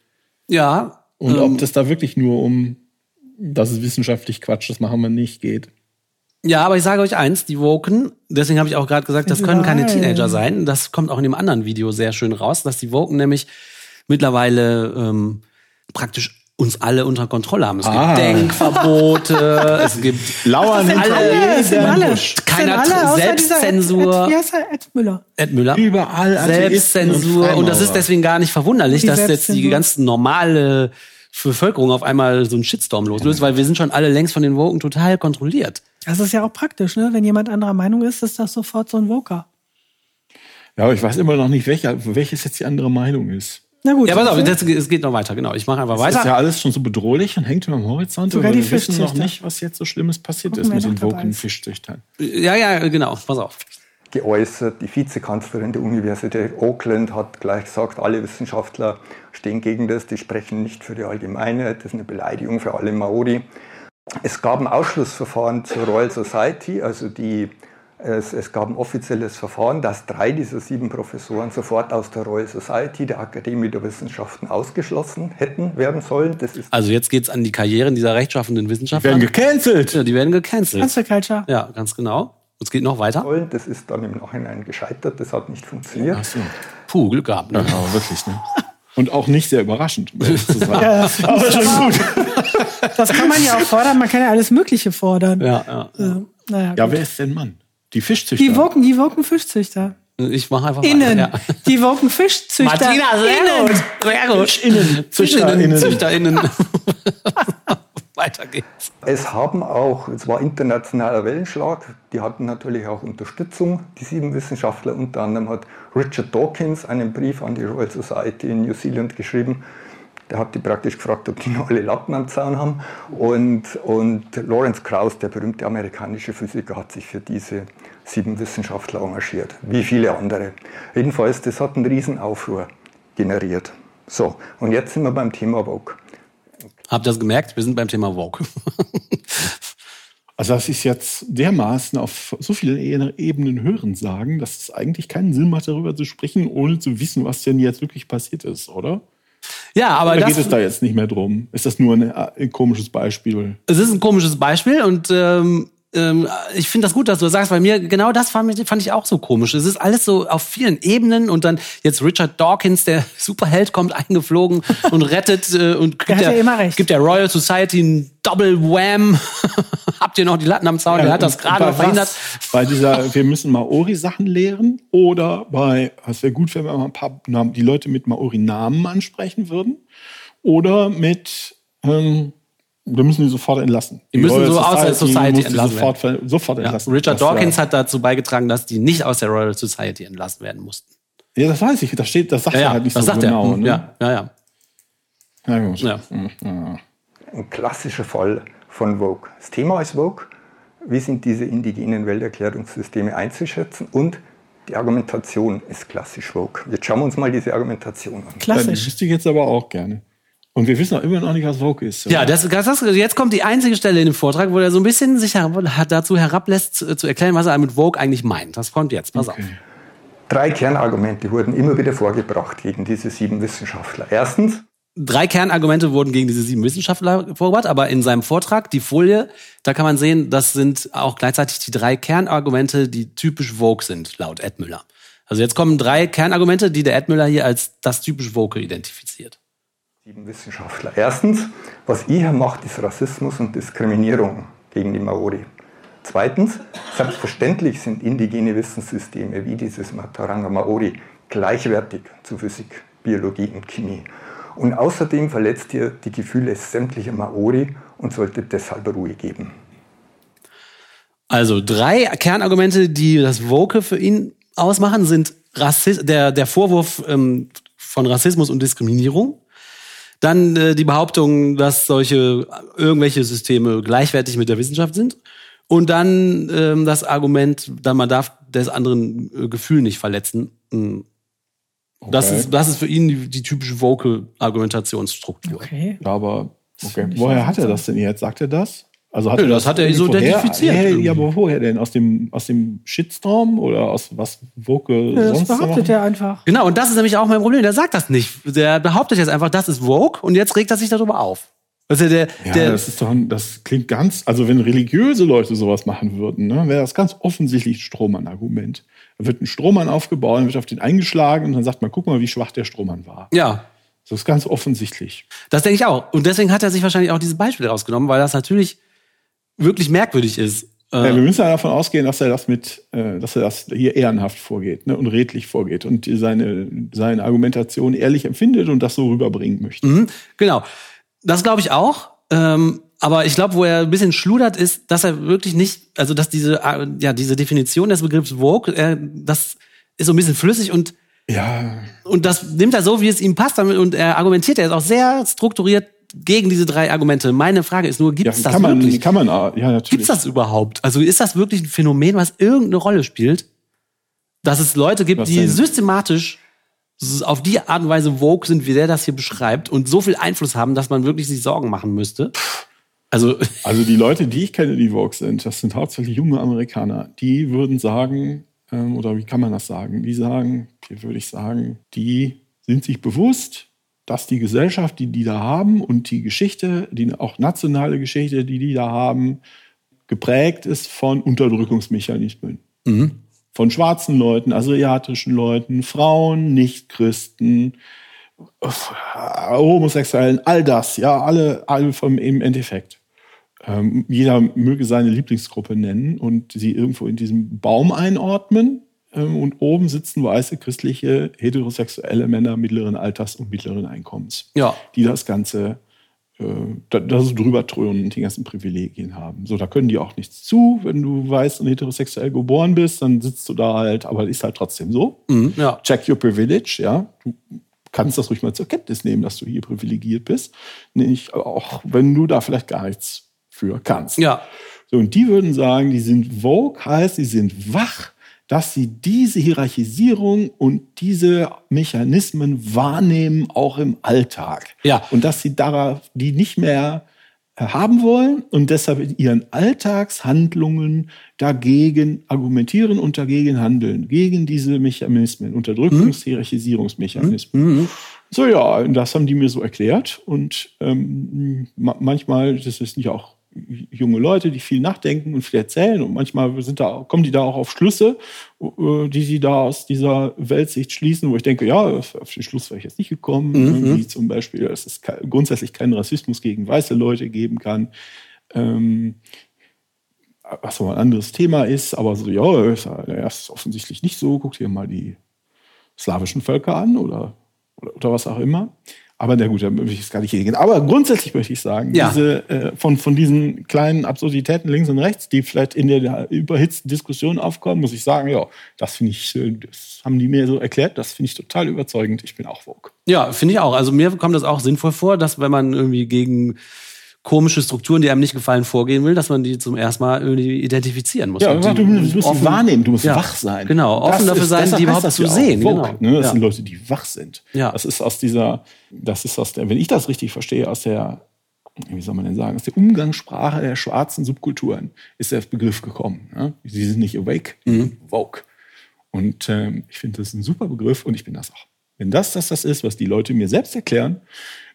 Ja. Und ähm, ob das da wirklich nur um, das ist wissenschaftlich Quatsch, das machen wir nicht, geht. Ja, aber ich sage euch eins, die Woken, deswegen habe ich auch gerade gesagt, das können keine Nein. Teenager sein. Das kommt auch in dem anderen Video sehr schön raus, dass die Woken nämlich mittlerweile ähm, praktisch uns alle unter Kontrolle haben. Es Ah. gibt Denkverbote, (laughs) es gibt Lauern alle, alle. Keiner alle, Selbstzensur. Ed, Ed, wie heißt er? Ed Müller. Ed Müller. Überall Atheisten Selbstzensur. Und das ist deswegen gar nicht verwunderlich, Die dass jetzt die Selbstzensur. ganz normale Bevölkerung auf einmal so einen Shitstorm loslöst, weil wir sind schon alle längst von den Woken total kontrolliert. Das ist ja auch praktisch, ne? Wenn jemand anderer Meinung ist, ist das sofort so ein Woker. Ja, aber ich weiß immer noch nicht, welcher, welches jetzt die andere Meinung ist. Na gut. Ja, pass auf, das, es geht noch weiter, genau. Ich mache einfach Das ist weiter. ja alles schon so bedrohlich und hängt immer am Horizont. Sogar die wir wissen noch Fischzüchter. nicht, was jetzt so Schlimmes passiert Gucken, ist mit den woken ist. Fischzüchtern. Ja, ja, genau. Pass auf. geäußert. Die Vizekanzlerin der Universität Auckland hat gleich gesagt, alle Wissenschaftler stehen gegen das, die sprechen nicht für die Allgemeinheit, das ist eine Beleidigung für alle Maori. Es gab ein Ausschlussverfahren zur Royal Society, also die, es, es gab ein offizielles Verfahren, dass drei dieser sieben Professoren sofort aus der Royal Society, der Akademie der Wissenschaften, ausgeschlossen hätten werden sollen. Das ist Also jetzt geht's an die Karrieren dieser rechtschaffenden Wissenschaftler. Werden gecancelt! ja, die werden gecancelt. Cancel Culture. Ja, ganz genau. Und es geht noch weiter. sollen. Das ist dann im Nachhinein gescheitert, das hat nicht funktioniert. Ach so. Puh, Glück gehabt. Ne? Ja, aber wirklich, ne? Und auch nicht sehr überraschend, um ehrlich zu sein. (laughs) Ja, das, (laughs) aber schon gut. (laughs) das kann man ja auch fordern. Man kann ja alles Mögliche fordern. Ja, ja. Ja, naja, Ja, wer ist denn Mann? Die Fischzüchter. Die Woken, die Woken Fischzüchter. Ich mache einfach Innen. weiter. Ja. Die Woken Fischzüchter. Martina, sehr Innen. gut. Sehr gut. Innen. ZüchterInnen. ZüchterInnen. ZüchterInnen. (laughs) weiter geht's. Es haben auch, es war internationaler Wellenschlag, die hatten natürlich auch Unterstützung, die sieben Wissenschaftler. Unter anderem hat Richard Dawkins einen Brief an die Royal Society in New Zealand geschrieben. Der hat die praktisch gefragt, ob die noch alle Lappen am Zaun haben. Und, und Lawrence Krauss, der berühmte amerikanische Physiker, hat sich für diese sieben Wissenschaftler engagiert, wie viele andere. Jedenfalls, das hat einen riesen Aufruhr generiert. So, und jetzt sind wir beim Thema Vogue. Habt ihr das gemerkt? Wir sind beim Thema Vogue. (laughs) Also das ist jetzt dermaßen auf so vielen Ebenen hören sagen, dass es eigentlich keinen Sinn macht, darüber zu sprechen, ohne zu wissen, was denn jetzt wirklich passiert ist, oder? Ja, aber das, geht es da jetzt nicht mehr drum? Ist das nur eine, ein komisches Beispiel? es ist ein komisches Beispiel und ähm, ähm, ich finde das gut, dass du das sagst, weil mir genau das fand, fand ich auch so komisch. Es ist alles so auf vielen Ebenen und dann jetzt Richard Dawkins, der (laughs) Superheld, kommt eingeflogen (laughs) und rettet äh, und gibt hat ja immer recht. gibt der Royal Society einen Double Wham. (laughs) Habt ihr noch die Latten am Zaun? der hat das gerade noch verhindert. Bei dieser, wir müssen Maori-Sachen lehren oder bei, es wäre gut, wenn wir mal ein paar Namen, die Leute mit Maori-Namen ansprechen würden oder mit, ähm, wir müssen die sofort entlassen. Die müssen Royal so aus der Society entlassen sofort, sofort Ja, entlassen. Richard Das, Dawkins ja. hat dazu beigetragen, dass die nicht aus der Royal Society entlassen werden mussten. Ja, das weiß ich. Das steht, das sagt Ja, er ja, halt nicht das so sagt genau. er. Ne? Ja, ja, ja. Ja, gut. Ja. Ja. ein klassischer Fall von Vogue. Das Thema ist Vogue. Wie sind diese indigenen Welterklärungssysteme einzuschätzen? Und die Argumentation ist klassisch Vogue. Jetzt schauen wir uns mal diese Argumentation an. Ja, die Klassisch. wüsste ich jetzt aber auch gerne. Und wir wissen auch immer noch nicht, was Vogue ist. Ja, das, das, das, jetzt kommt die einzige Stelle in dem Vortrag, wo er so ein bisschen sich her- dazu herablässt, zu zu erklären, was er mit Vogue eigentlich meint. Das kommt jetzt, pass auf. Drei Kernargumente wurden immer wieder vorgebracht gegen diese sieben Wissenschaftler. Erstens, Drei Kernargumente wurden gegen diese sieben Wissenschaftler vorgebracht, aber in seinem Vortrag, die Folie, da kann man sehen, das sind auch gleichzeitig die drei Kernargumente, die typisch Vogue sind, laut Ed Müller. Also jetzt kommen drei Kernargumente, die der Ed Müller hier als das typisch Vogue identifiziert. Sieben Wissenschaftler. Erstens, was ihr macht, ist Rassismus und Diskriminierung gegen die Maori. Zweitens, selbstverständlich sind indigene Wissenssysteme wie dieses Mataranga Maori gleichwertig zu Physik, Biologie und Chemie. Und außerdem verletzt hier die Gefühle sämtlicher Maori und sollte deshalb Ruhe geben. Also drei Kernargumente, die das Woke für ihn ausmachen, sind Rassis der, der Vorwurf ähm, von Rassismus und Diskriminierung. Dann äh, die Behauptung, dass solche irgendwelche Systeme gleichwertig mit der Wissenschaft sind. Und dann ähm, das Argument, da man darf des anderen äh, Gefühl nicht verletzen. Das, Okay. ist, das ist für ihn die, die typische Vocal-Argumentationsstruktur. Okay. Aber okay. woher hat er das denn jetzt? Sagt er das? Also hat er das hat er so vorher- identifiziert Ja, irgendwie. ja, aber woher denn? Aus dem, aus dem Shitstorm oder aus was Woke Ja, das sonst so behauptet er einfach. Genau, und das ist nämlich auch mein Problem. Der sagt das nicht. Der behauptet jetzt einfach, das ist Vogue und jetzt regt er sich darüber auf. Das ist ja der, Ja, der, das ist doch, ein- das klingt ganz, also wenn religiöse Leute sowas machen würden, ne, wäre das ganz offensichtlich ein Strohmann-Argument. Da wird ein Strohmann aufgebaut, dann wird auf den eingeschlagen und dann sagt man, guck mal, wie schwach der Strohmann war. ja, Das ist ganz offensichtlich. das denke ich auch. Und deswegen hat er sich wahrscheinlich auch dieses Beispiel rausgenommen, weil das natürlich wirklich merkwürdig ist. Äh, Ja, wir müssen ja davon ausgehen, dass er das mit, äh, dass er das hier ehrenhaft vorgeht ne, und redlich vorgeht und seine, seine Argumentation ehrlich empfindet und das so rüberbringen möchte. Mhm, genau. Das glaube ich auch. Ähm, aber ich glaube, wo er ein bisschen schludert, ist, dass er wirklich nicht, also dass diese, äh, ja, diese Definition des Begriffs Vogue, äh, das ist so ein bisschen flüssig und Ja, und das nimmt er so, wie es ihm passt damit und er argumentiert er ist auch sehr strukturiert gegen diese drei Argumente. Meine Frage ist nur, gibt ja es das kann man, wirklich? kann man, ja, natürlich. Gibt's das überhaupt? Also ist das wirklich ein Phänomen, was irgendeine Rolle spielt? Dass es Leute gibt, Was die denn? systematisch auf die Art und Weise woke sind, wie der das hier beschreibt und so viel Einfluss haben, dass man wirklich sich Sorgen machen müsste. Also, (laughs) Also die Leute, die ich kenne, die Vogue sind, das sind hauptsächlich junge Amerikaner. Die würden sagen, ähm, oder wie kann man das sagen? Die sagen, hier würde ich sagen, die sind sich bewusst, dass die Gesellschaft, die die da haben und die Geschichte, die auch nationale Geschichte, die die da haben, geprägt ist von Unterdrückungsmechanismen. Von schwarzen Leuten, asiatischen Leuten, Frauen, Nichtchristen, Homosexuellen, all das, ja, alle, alle vom, im Endeffekt. Ähm, jeder möge seine Lieblingsgruppe nennen und sie irgendwo in diesem Baum einordnen. Ähm, und oben sitzen weiße, christliche, heterosexuelle Männer mittleren Alters und mittleren Einkommens, ja. die das Ganze, äh, da, da so drüber trönen und die ganzen Privilegien haben. So, da können die auch nichts zu. Wenn du weiß und heterosexuell geboren bist, dann sitzt du da halt, aber ist halt trotzdem so Mhm, ja. check your privilege, ja. Du kannst das ruhig mal zur Kenntnis nehmen, dass du hier privilegiert bist. Nicht, auch wenn du da vielleicht gar nichts für kannst. Ja. So, und die würden sagen, die sind vogue, heißt, sie sind wach, dass sie diese Hierarchisierung und diese Mechanismen wahrnehmen, auch im Alltag. Ja. Und dass sie darauf, die nicht mehr äh, haben wollen und deshalb in ihren Alltagshandlungen dagegen argumentieren und dagegen handeln, gegen diese Mechanismen, Unterdrückungs-, Hierarchisierungsmechanismen. So ja, das haben die mir so erklärt und ähm, ma manchmal, das sind ja auch junge Leute, die viel nachdenken und viel erzählen und manchmal sind da, kommen die da auch auf Schlüsse, äh, die sie da aus dieser Weltsicht schließen, wo ich denke, ja, auf den Schluss wäre ich jetzt nicht gekommen, wie zum Beispiel, dass es grundsätzlich keinen Rassismus gegen weiße Leute geben kann. Ähm, was so ein anderes Thema ist, aber so, ja, ist ja erst offensichtlich nicht so. Guck dir mal die slawischen Völker an oder, oder, oder was auch immer. Aber na gut, da möchte ich jetzt gar nicht hingehen. Aber grundsätzlich möchte ich sagen, Ja. diese, äh, von, von diesen kleinen Absurditäten links und rechts, die vielleicht in der überhitzten Diskussion aufkommen, muss ich sagen, ja, das finde ich, äh, das haben die mir so erklärt, das finde ich total überzeugend. Ich bin auch Vogue. Ja, finde ich auch. Also mir kommt das auch sinnvoll vor, dass wenn man irgendwie gegen komische Strukturen, die einem nicht gefallen, vorgehen will, dass man die zum ersten Mal irgendwie identifizieren muss. Ja, die du musst sie offen- wahrnehmen, du musst Ja, wach sein. Genau, offen Das dafür ist- sein, die überhaupt zu sehen. Vogue, Genau. Ne? Das Ja. sind Leute, die wach sind. Ja. Das ist aus dieser, das ist aus der, wenn ich das richtig verstehe, aus der, wie soll man denn sagen, aus der Umgangssprache der schwarzen Subkulturen ist der Begriff gekommen. Ne? Sie sind nicht awake, sind woke. Und ähm, ich finde, das ist ein super Begriff und ich bin das auch. Wenn das das, das ist, was die Leute mir selbst erklären,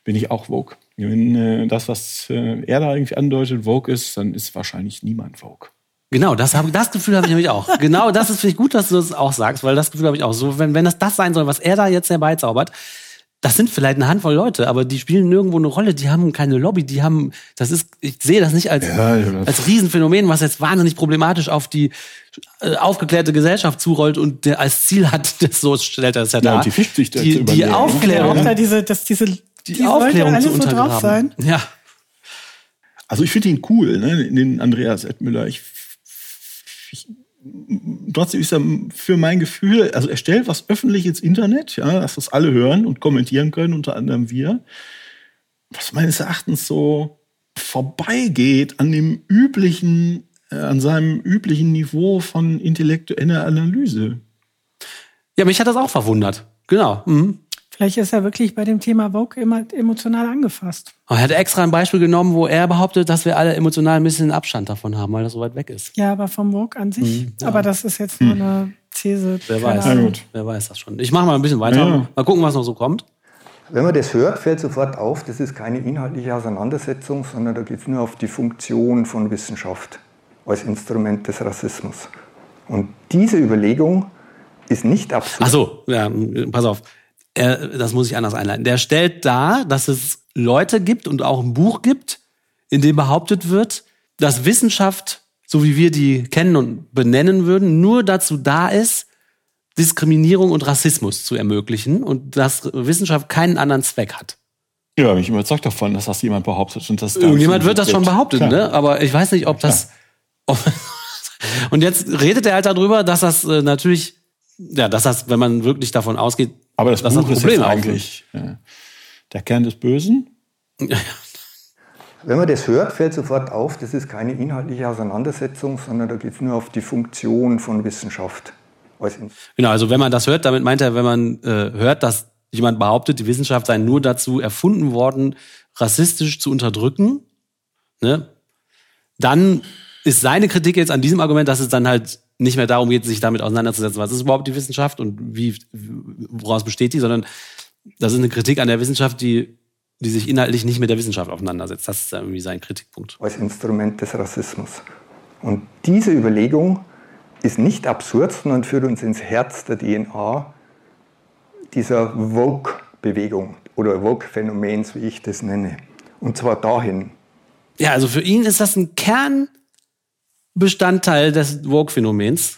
bin ich auch Vogue. Wenn äh, das, was äh, er da irgendwie andeutet, Vogue ist, dann ist wahrscheinlich niemand Vogue. Genau, das, hab, das Gefühl habe ich nämlich auch. (laughs) Genau, das ist finde ich gut, dass du das auch sagst, weil das Gefühl habe ich auch. So, wenn, wenn das das sein soll, was er da jetzt herbeizaubert, das sind vielleicht eine Handvoll Leute, aber die spielen nirgendwo eine Rolle, die haben keine Lobby, die haben, das ist, ich sehe das nicht als, Ja, ja. als Riesenphänomen, was jetzt wahnsinnig problematisch auf die äh, aufgeklärte Gesellschaft zurollt und der als Ziel hat, (laughs) das so stellt er das ja, Ja, und die die, die. Ja, Aufklärung, da diese, dass diese, die, die sollte Aufklärung alles zu so drauf sein. untergraben. Ja. Also ich finde ihn cool, ne? den Andreas Edmüller. Ich, ich, trotzdem ist er für mein Gefühl, also er stellt was öffentlich ins Internet, ja, dass das alle hören und kommentieren können, unter anderem wir, was meines Erachtens so vorbeigeht an dem üblichen, äh, an seinem üblichen Niveau von intellektueller Analyse. ja, mich hat das auch verwundert. Genau. Mhm. Vielleicht ist er wirklich bei dem Thema Vogue immer emotional angefasst. Er hat extra ein Beispiel genommen, wo er behauptet, dass wir alle emotional ein bisschen Abstand davon haben, weil das so weit weg ist. Ja, aber vom Vogue an sich. Mhm, ja. Aber das ist jetzt nur eine These. Wer weiß. Gut. Wer weiß das schon. Ich mache mal ein bisschen weiter. Ja. Mal gucken, was noch so kommt. Wenn man das hört, fällt sofort auf, das ist keine inhaltliche Auseinandersetzung, sondern da geht es nur auf die Funktion von Wissenschaft als Instrument des Rassismus. Und diese Überlegung ist nicht absurd. Ach so, ja, pass auf. Er, das muss ich anders einleiten. Der stellt dar, dass es Leute gibt und auch ein Buch gibt, in dem behauptet wird, dass Wissenschaft, so wie wir die kennen und benennen würden, nur dazu da ist, Diskriminierung und Rassismus zu ermöglichen und dass Wissenschaft keinen anderen Zweck hat. Ja, bin ich überzeugt davon, dass das jemand behauptet und das Irgendjemand wird das schon behauptet, Klar. ne? Aber ich weiß nicht, ob das. Ob, (laughs) und jetzt redet er halt darüber, dass das äh, natürlich, ja, dass das, wenn man wirklich davon ausgeht, Aber das dass Buch ist Probleme jetzt eigentlich äh, der Kern des Bösen. Wenn man das hört, fällt sofort auf, das ist keine inhaltliche Auseinandersetzung, sondern da geht es nur auf die Funktion von Wissenschaft. Genau, also wenn man das hört, damit meint er, wenn man äh, hört, dass jemand behauptet, die Wissenschaft sei nur dazu erfunden worden, rassistisch zu unterdrücken, ne, dann ist seine Kritik jetzt an diesem Argument, dass es dann halt nicht mehr darum geht, sich damit auseinanderzusetzen, was ist überhaupt die Wissenschaft und wie, woraus besteht die, sondern das ist eine Kritik an der Wissenschaft, die, die sich inhaltlich nicht mit der Wissenschaft auseinandersetzt. Das ist irgendwie sein Kritikpunkt. als Instrument des Rassismus. Und diese Überlegung ist nicht absurd, sondern führt uns ins Herz der DNA dieser Vogue-Bewegung oder Vogue-Phänomens, wie ich das nenne. Und zwar dahin, Ja, also für ihn ist das ein Kernbestandteil des Vogue-Phänomens,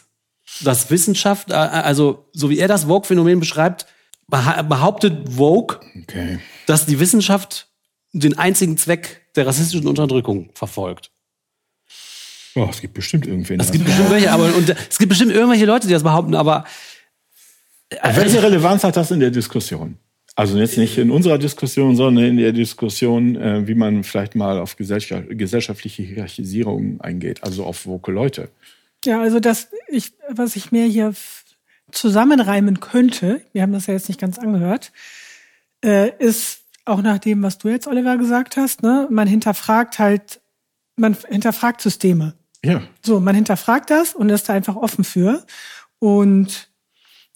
dass Wissenschaft, äh, also so wie er das Vogue-Phänomen beschreibt, beha- behauptet Vogue, Okay. dass die Wissenschaft den einzigen Zweck der rassistischen Unterdrückung verfolgt. Oh, es gibt bestimmt irgendwen. Es gibt bestimmt welche, aber und es gibt bestimmt irgendwelche Leute, die das behaupten, aber Welche Relevanz hat das in der Diskussion? Also jetzt nicht in unserer Diskussion, sondern in der Diskussion, äh, wie man vielleicht mal auf gesellschaft, gesellschaftliche Hierarchisierung eingeht, also auf woke Leute. Ja, also das, ich, was ich mir hier zusammenreimen könnte, wir haben das ja jetzt nicht ganz angehört, äh, ist auch nach dem, was du jetzt, Oliver, gesagt hast, ne, man hinterfragt halt, man hinterfragt Systeme. Ja. So, man hinterfragt das und ist da einfach offen für. Und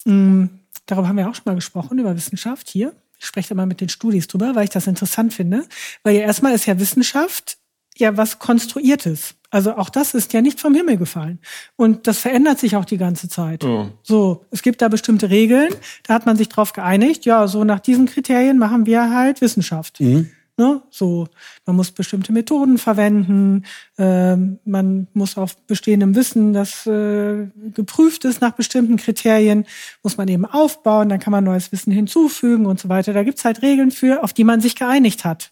mh, darüber haben wir auch schon mal gesprochen, über Wissenschaft hier. Ich spreche da mal mit den Studis drüber, weil ich das interessant finde. Weil ja erstmal ist ja Wissenschaft ja was Konstruiertes. Also auch das ist ja nicht vom Himmel gefallen. Und das verändert sich auch die ganze Zeit. Ja. So, es gibt da bestimmte Regeln, da hat man sich drauf geeinigt, ja, so nach diesen Kriterien machen wir halt Wissenschaft. Ne? So, man muss bestimmte Methoden verwenden, ähm, man muss auf bestehendem Wissen, das äh, geprüft ist nach bestimmten Kriterien, muss man eben aufbauen, dann kann man neues Wissen hinzufügen und so weiter. Da gibt's halt Regeln für, auf die man sich geeinigt hat.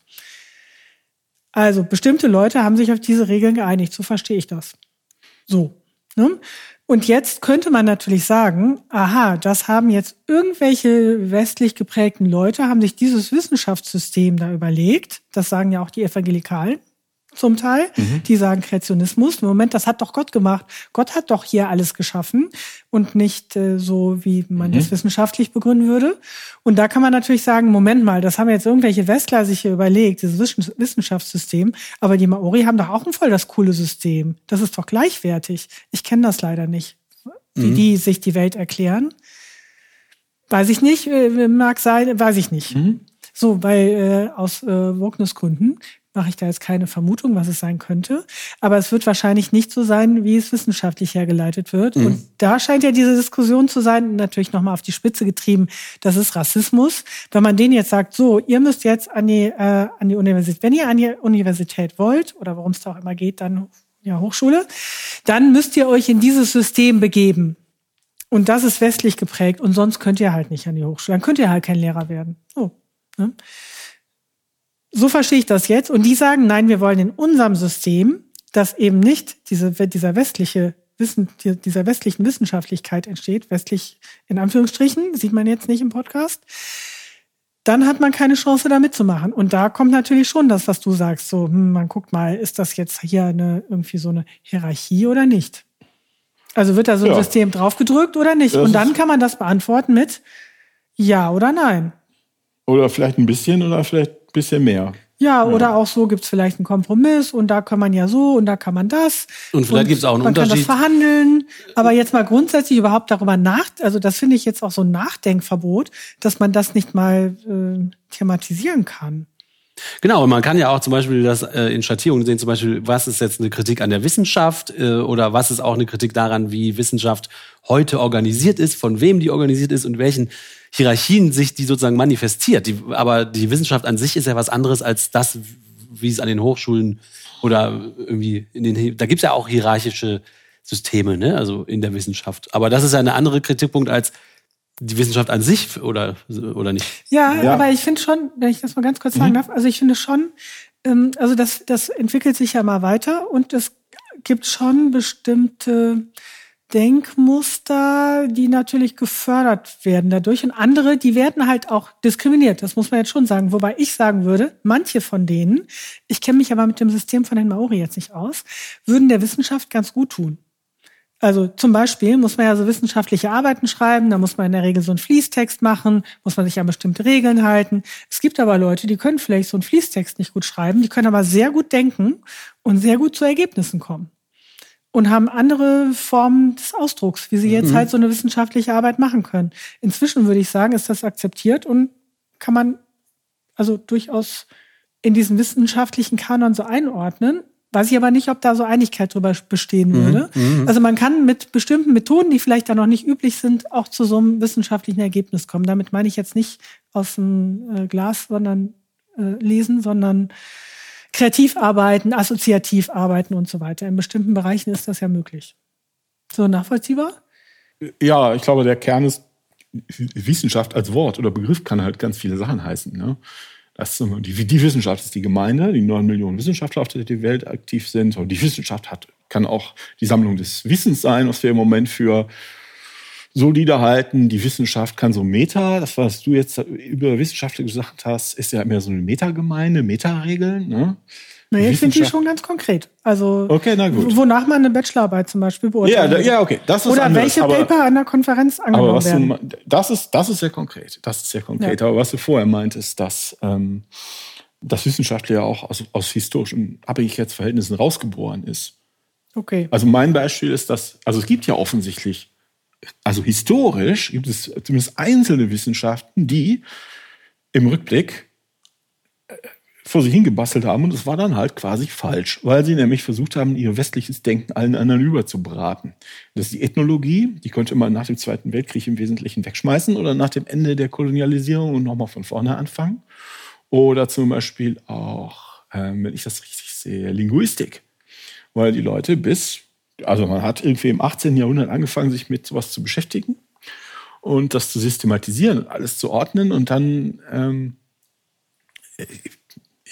Also bestimmte Leute haben sich auf diese Regeln geeinigt, so verstehe ich das. So. Ne? Und jetzt könnte man natürlich sagen, aha, das haben jetzt irgendwelche westlich geprägten Leute, haben sich dieses Wissenschaftssystem da überlegt. Das sagen ja auch die Evangelikalen zum Teil. Die sagen Kreationismus. Moment, das hat doch Gott gemacht. Gott hat doch hier alles geschaffen und nicht äh, so, wie man das wissenschaftlich begründen würde. Und da kann man natürlich sagen, Moment mal, das haben jetzt irgendwelche Westler sich hier überlegt, dieses Wissen- Wissenschaftssystem. Aber die Maori haben doch auch ein voll das coole System. Das ist doch gleichwertig. Ich kenne das leider nicht, wie die sich die Welt erklären. Weiß ich nicht, äh, mag sein, weiß ich nicht. So, weil äh, aus äh, Wokeness-Gründen mache ich da jetzt keine Vermutung, was es sein könnte. Aber es wird wahrscheinlich nicht so sein, wie es wissenschaftlich hergeleitet wird. Mhm. Und da scheint ja diese Diskussion zu sein, natürlich nochmal auf die Spitze getrieben, das ist Rassismus. Wenn man denen jetzt sagt, so, ihr müsst jetzt an die, äh, an die Universität, wenn ihr an die Universität wollt, oder worum es da auch immer geht, dann ja, Hochschule, dann müsst ihr euch in dieses System begeben. Und das ist westlich geprägt und sonst könnt ihr halt nicht an die Hochschule. Dann könnt ihr halt kein Lehrer werden. Oh, ne? So verstehe ich das jetzt. Und die sagen, nein, wir wollen in unserem System, das eben nicht diese, dieser westliche Wissen, dieser westlichen Wissenschaftlichkeit entsteht, westlich in Anführungsstrichen, sieht man jetzt nicht im Podcast, dann hat man keine Chance, da mitzumachen. Und da kommt natürlich schon das, was du sagst. So, hm, man guckt mal, ist das jetzt hier eine, irgendwie so eine Hierarchie oder nicht? Also wird da so ein Ja. System draufgedrückt oder nicht? Das Und dann kann man das beantworten mit Ja oder Nein. Oder vielleicht ein bisschen oder vielleicht bisschen mehr. Ja, oder auch so gibt's vielleicht einen Kompromiss und da kann man ja so und da kann man das. Und vielleicht gibt's auch einen man Unterschied. kann das verhandeln. Aber jetzt mal grundsätzlich überhaupt darüber nach, also das finde ich jetzt auch so ein Nachdenkverbot, dass man das nicht mal äh, thematisieren kann. Genau, und man kann ja auch zum Beispiel das äh, in Schattierungen sehen, zum Beispiel, was ist jetzt eine Kritik an der Wissenschaft äh, oder was ist auch eine Kritik daran, wie Wissenschaft heute organisiert ist, von wem die organisiert ist und welchen Hierarchien sich die sozusagen manifestiert. Die, aber die Wissenschaft an sich ist ja was anderes als das, wie es an den Hochschulen oder irgendwie in den, da gibt's ja auch hierarchische Systeme, ne? also in der Wissenschaft. Aber das ist ja eine andere Kritikpunkt als die Wissenschaft an sich oder, oder nicht. Ja, Ja. aber ich finde schon, wenn ich das mal ganz kurz sagen darf, also ich finde schon, ähm, also das, das entwickelt sich ja mal weiter und es gibt schon bestimmte Denkmuster, die natürlich gefördert werden dadurch und andere, die werden halt auch diskriminiert. Das muss man jetzt schon sagen. Wobei ich sagen würde, manche von denen, ich kenne mich aber mit dem System von den Maori jetzt nicht aus, würden der Wissenschaft ganz gut tun. Also zum Beispiel muss man ja so wissenschaftliche Arbeiten schreiben, da muss man in der Regel so einen Fließtext machen, muss man sich an bestimmte Regeln halten. Es gibt aber Leute, die können vielleicht so einen Fließtext nicht gut schreiben, die können aber sehr gut denken und sehr gut zu Ergebnissen kommen. Und haben andere Formen des Ausdrucks, wie sie jetzt halt so eine wissenschaftliche Arbeit machen können. Inzwischen würde ich sagen, ist das akzeptiert und kann man also durchaus in diesen wissenschaftlichen Kanon so einordnen. Weiß ich aber nicht, ob da so Einigkeit drüber bestehen würde. Also man kann mit bestimmten Methoden, die vielleicht da noch nicht üblich sind, auch zu so einem wissenschaftlichen Ergebnis kommen. Damit meine ich jetzt nicht aus dem äh, Glas, sondern äh, lesen, sondern kreativ arbeiten, assoziativ arbeiten und so weiter. In bestimmten Bereichen ist das ja möglich. So nachvollziehbar? Ja, ich glaube, der Kern ist, Wissenschaft als Wort oder Begriff kann halt ganz viele Sachen heißen. Ne? Das die, die Wissenschaft ist die Gemeinde, die neun Millionen Wissenschaftler auf der Welt aktiv sind. Und die Wissenschaft hat, kann auch die Sammlung des Wissens sein, was wir im Moment für solide halten. Die Wissenschaft kann so Meta, das was du jetzt über Wissenschaftler gesagt hast, ist ja mehr so eine Metagemeinde, Meta-Regeln. Ne? Nee, ich finde die schon ganz konkret. Also Okay, na gut. wonach man eine Bachelorarbeit zum Beispiel Ja, da, würde. ja, okay, das ist Oder anders, welche aber- Paper an der Konferenz Aber angenommen was du, werden. me- das ist, das ist sehr konkret. Das ist sehr konkret. Ja. Aber was du vorher meintest, dass ähm, das Wissenschaftler ja auch aus, aus historischen Abhängigkeitsverhältnissen rausgeboren ist. Okay. Also mein Beispiel ist, dass, also es gibt ja offensichtlich, also historisch gibt es zumindest einzelne Wissenschaften, die im Rückblick äh, vor sich hingebastelt haben und es war dann halt quasi falsch, weil sie nämlich versucht haben, ihr westliches Denken allen anderen überzubraten. Das ist die Ethnologie, die konnte man nach dem Zweiten Weltkrieg im Wesentlichen wegschmeißen oder nach dem Ende der Kolonialisierung und nochmal von vorne anfangen. Oder zum Beispiel auch, ähm, wenn ich das richtig sehe, Linguistik. Weil die Leute bis, also man hat irgendwie im 18. Jahrhundert angefangen, sich mit sowas zu beschäftigen und das zu systematisieren und alles zu ordnen und dann ähm,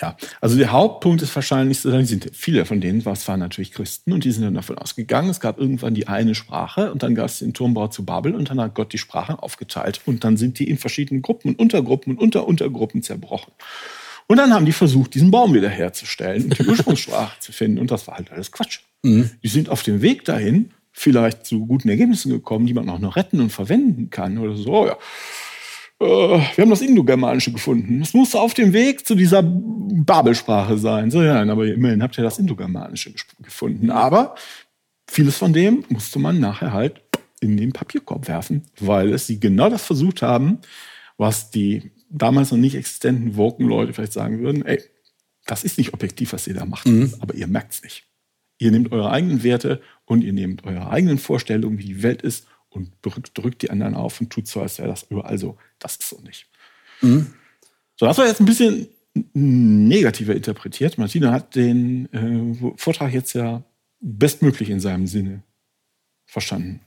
ja, also der Hauptpunkt ist wahrscheinlich, sind viele von denen, was waren natürlich Christen und die sind dann davon ausgegangen, es gab irgendwann die eine Sprache und dann gab es den Turmbau zu Babel und dann hat Gott die Sprachen aufgeteilt und dann sind die in verschiedene Gruppen und Untergruppen und Unteruntergruppen zerbrochen. Und dann haben die versucht, diesen Baum wiederherzustellen und die (laughs) Ursprungssprache zu finden und das war halt alles Quatsch. Die sind auf dem Weg dahin vielleicht zu guten Ergebnissen gekommen, die man auch noch retten und verwenden kann oder so. Oh ja, äh, wir haben das Indogermanische gefunden. Es muss auf dem Weg zu dieser Babelsprache sein. So, ja, aber immerhin habt ihr das Indogermanische gefunden. Aber vieles von dem musste man nachher halt in den Papierkorb werfen, weil es sie genau das versucht haben, was die damals noch nicht existenten Woken-Leute vielleicht sagen würden, ey, das ist nicht objektiv, was ihr da macht, Mhm. aber ihr merkt es nicht. Ihr nehmt eure eigenen Werte und ihr nehmt eure eigenen Vorstellungen, wie die Welt ist, und drückt, drückt die anderen auf und tut so, als wäre das überall so. Das ist so nicht. Mhm. So, das war jetzt ein bisschen negativer interpretiert. Martina hat den äh, Vortrag jetzt ja bestmöglich in seinem Sinne verstanden.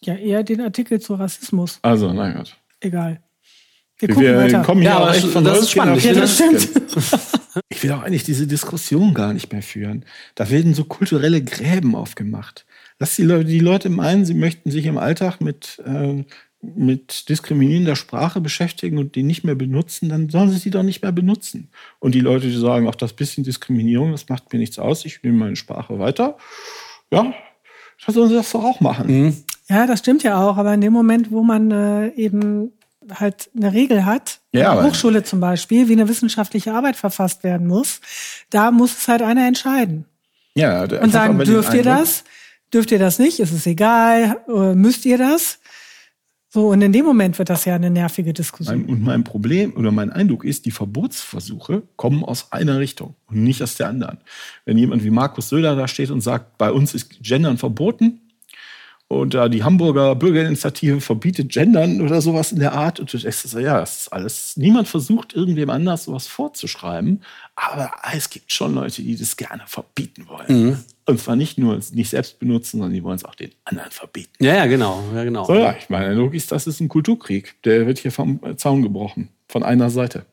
Ja, eher den Artikel zu Rassismus. Also, na Gott. Egal. Wir Wir, gucken wir weiter. kommen Ja, ja, aber echt von das ist spannend. Ja, das Stöckchen. (laughs) Ich will auch eigentlich diese Diskussion gar nicht mehr führen. Da werden so kulturelle Gräben aufgemacht. Lass die Leute, die Leute meinen, sie möchten sich im Alltag mit, äh, mit diskriminierender Sprache beschäftigen und die nicht mehr benutzen, dann sollen sie sie doch nicht mehr benutzen. Und die Leute, die sagen, ach, das bisschen Diskriminierung, das macht mir nichts aus, ich nehme meine Sprache weiter, ja, dann sollen sie das doch auch machen. Ja, das stimmt ja auch, aber in dem Moment, wo man äh, eben halt eine Regel hat, Ja, in der aber- Hochschule zum Beispiel, wie eine wissenschaftliche Arbeit verfasst werden muss, da muss es halt einer entscheiden. Ja, Und sagen, dürft ihr das? Dürft ihr das nicht? Ist es egal? Äh, Müsst ihr das? So, und in dem Moment wird das ja eine nervige Diskussion. Und mein Problem oder mein Eindruck ist, die Verbotsversuche kommen aus einer Richtung und nicht aus der anderen. Wenn jemand wie Markus Söder da steht und sagt, bei uns ist Gendern verboten und da die Hamburger Bürgerinitiative verbietet Gendern oder sowas in der Art und du denkst so, ja, das ist alles, niemand versucht irgendwem anders sowas vorzuschreiben, aber es gibt schon Leute, die das gerne verbieten wollen. Und zwar nicht nur nicht selbst benutzen, sondern die wollen es auch den anderen verbieten. Ja, ja, genau. Ja, genau. So, ja, ich meine, logisch, das ist ein Kulturkrieg. Der wird hier vom Zaun gebrochen. Von einer Seite.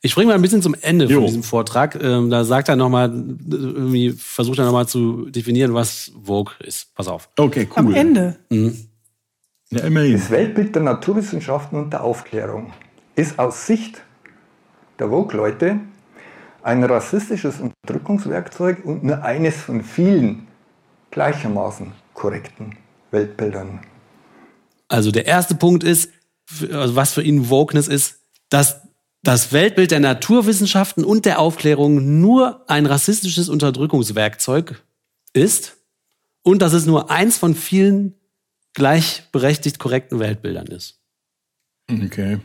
Ich springe mal ein bisschen zum Ende Jo. von diesem Vortrag. Ähm, da sagt er nochmal, irgendwie versucht er nochmal zu definieren, was Vogue ist. Pass auf. Okay, cool. Am Ende. Ja, immerhin. Das Weltbild der Naturwissenschaften und der Aufklärung ist aus Sicht der Vogue-Leute ein rassistisches Unterdrückungswerkzeug und nur eines von vielen gleichermaßen korrekten Weltbildern. Also der erste Punkt ist, also was für ihn Wokeness ist, dass das Weltbild der Naturwissenschaften und der Aufklärung nur ein rassistisches Unterdrückungswerkzeug ist und dass es nur eins von vielen gleichberechtigt korrekten Weltbildern ist. Okay.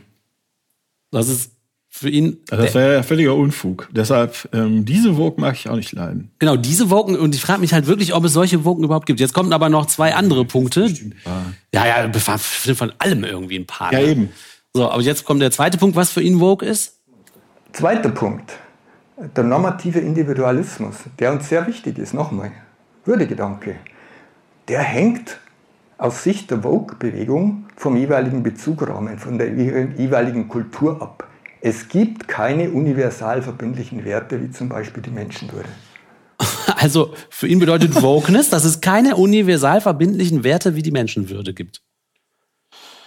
Das ist für ihn Also das wäre ja völliger Unfug. Deshalb, ähm, diese Vogue mag ich auch nicht leiden. Genau, diese Woken, und ich frage mich halt wirklich, ob es solche Woken überhaupt gibt. Jetzt kommen aber noch zwei andere Punkte. Ja, ja, befa- von allem irgendwie ein paar. Ja, ne? eben. So, aber jetzt kommt der zweite Punkt, was für ihn Woke ist. Zweiter Punkt, der normative Individualismus, der uns sehr wichtig ist, nochmal, Würdegedanke, der hängt aus Sicht der Vogue-Bewegung vom jeweiligen Bezugrahmen, von der jeweiligen Kultur ab. Es gibt keine universal verbindlichen Werte, wie zum Beispiel die Menschenwürde. (laughs) Also für ihn bedeutet Wokeness, dass es keine universal verbindlichen Werte wie die Menschenwürde gibt.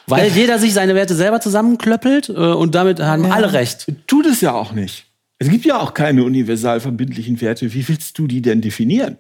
Weil jeder sich seine Werte selber zusammenklöppelt äh, und damit haben alle recht. Tut es ja auch nicht. Es gibt ja auch keine universal verbindlichen Werte. Wie willst du die denn definieren?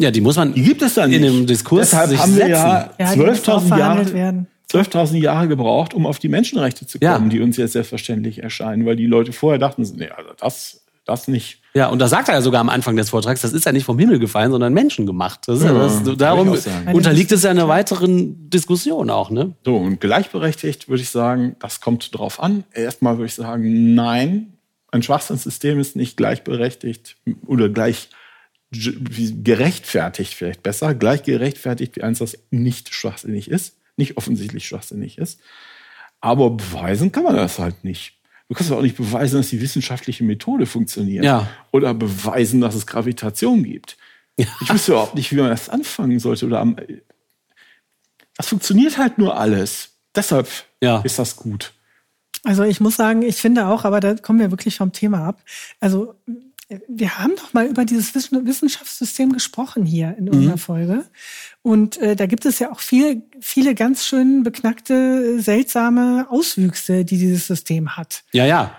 Ja, die muss man Die gibt es dann in einem Diskurs Deshalb sich haben wir setzen. ja Ja, die muss auch 12.000 verhandelt Jahre, werden. 12.000 Jahre gebraucht, um auf die Menschenrechte zu Ja. kommen, die uns jetzt selbstverständlich erscheinen, weil die Leute vorher dachten, nee, also das, das nicht. Ja, und das sagt er ja sogar am Anfang des Vortrags, das ist ja nicht vom Himmel gefallen, sondern menschengemacht. Das ist ja, Ja, das, darum unterliegt es ja einer weiteren Diskussion auch, ne? So, und gleichberechtigt würde ich sagen, das kommt drauf an. Erstmal würde ich sagen, nein, ein Schwachsinnssystem ist nicht gleichberechtigt oder gleich gerechtfertigt, vielleicht besser, gleich gerechtfertigt wie eins, das nicht schwachsinnig ist, nicht offensichtlich schwachsinnig ist. Aber beweisen kann man das halt nicht. Du kannst auch nicht beweisen, dass die wissenschaftliche Methode funktioniert. Ja. Oder beweisen, dass es Gravitation gibt. Ich wüsste überhaupt nicht, wie man das anfangen sollte. Oder am, das funktioniert halt nur alles. Deshalb Ja. ist das gut. Also ich muss sagen, ich finde auch, aber da kommen wir wirklich vom Thema ab. Also wir haben doch mal über dieses Wissen- Wissenschaftssystem gesprochen hier in unserer Folge. Und äh, da gibt es ja auch viel, viele ganz schön beknackte, seltsame Auswüchse, die dieses System hat. Ja, ja.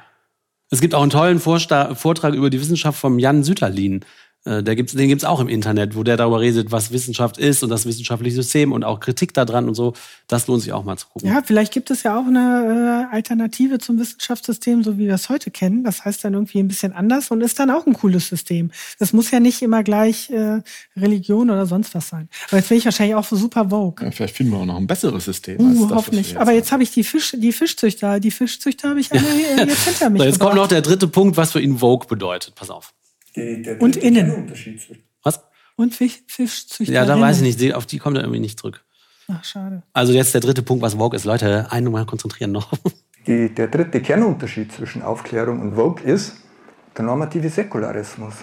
Es gibt auch einen tollen Vorsta Vortrag über die Wissenschaft vom Jan Süterlin. Äh, der gibt's, den gibt's auch im Internet, wo der darüber redet, was Wissenschaft ist und das wissenschaftliche System und auch Kritik daran und so. Das lohnt sich auch mal zu gucken. Ja, vielleicht gibt es ja auch eine äh, Alternative zum Wissenschaftssystem, so wie wir es heute kennen. Das heißt dann irgendwie ein bisschen anders und ist dann auch ein cooles System. Das muss ja nicht immer gleich äh, Religion oder sonst was sein. Aber jetzt bin ich wahrscheinlich auch so super Vogue. Ja, vielleicht finden wir auch noch ein besseres System. als Uh, das, hoffentlich. wir Aber jetzt habe ich die Fisch, die Fischzüchter, die Fischzüchter habe ich alle (laughs) äh, jetzt hinter mich. So, jetzt kommt gebracht. noch der dritte Punkt, was für ihn Vogue bedeutet. Pass auf. Die, der Und dritte innen. Kernunterschied zwischen- Was? Und Fisch, Fischzüchter. Ja, da weiß ich nicht. Auf die kommt er irgendwie nicht zurück. Ach, schade. Also jetzt der dritte Punkt, was Vogue ist. Leute, einen mal konzentrieren noch. (laughs) Die, der dritte Kernunterschied zwischen Aufklärung und Vogue ist der normative Säkularismus.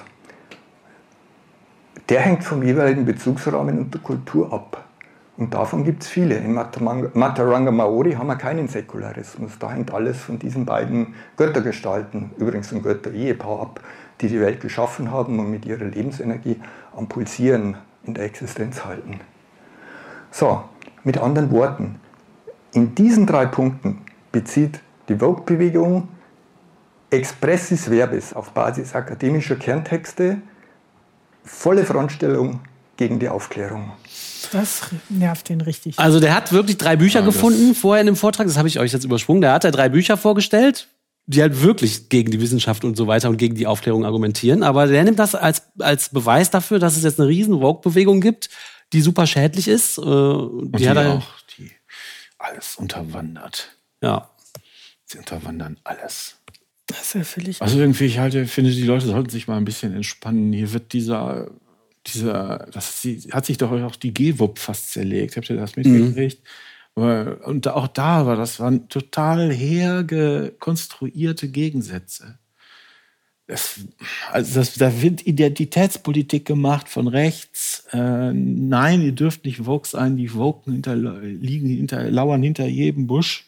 Der hängt vom jeweiligen Bezugsrahmen und der Kultur ab. Und davon gibt es viele. In Mataranga Maori haben wir keinen Säkularismus. Da hängt alles von diesen beiden Göttergestalten, übrigens ein Götter-Ehepaar ab, die die Welt geschaffen haben und mit ihrer Lebensenergie am Pulsieren in der Existenz halten. So, mit anderen Worten, in diesen drei Punkten bezieht die Vogue-Bewegung expressis verbis auf Basis akademischer Kerntexte volle Frontstellung gegen die Aufklärung. Das nervt den richtig. Also der hat wirklich drei Bücher gefunden vorher in dem Vortrag. Das habe ich euch jetzt übersprungen. Da hat er drei Bücher vorgestellt, die halt wirklich gegen die Wissenschaft und so weiter und gegen die Aufklärung argumentieren. Aber der nimmt das als, als Beweis dafür, dass es jetzt eine riesen Vogue-Bewegung gibt, die super schädlich ist. Äh, Und die die hat auch, die alles unterwandert. ja. Sie unterwandern alles. Das ist ja völlig. Also irgendwie, ich halte, finde, die Leute sollten sich mal ein bisschen entspannen. Hier wird dieser, dieser, das sie- hat sich doch auch die GWUP fast zerlegt. Habt ihr das mitgekriegt? Weil- Und auch da war das waren total hergekonstruierte Gegensätze. Das, also das, da wird Identitätspolitik gemacht von rechts. Äh, nein, ihr dürft nicht Vogue sein. Die Vogue hinter, liegen hinter, lauern hinter jedem Busch.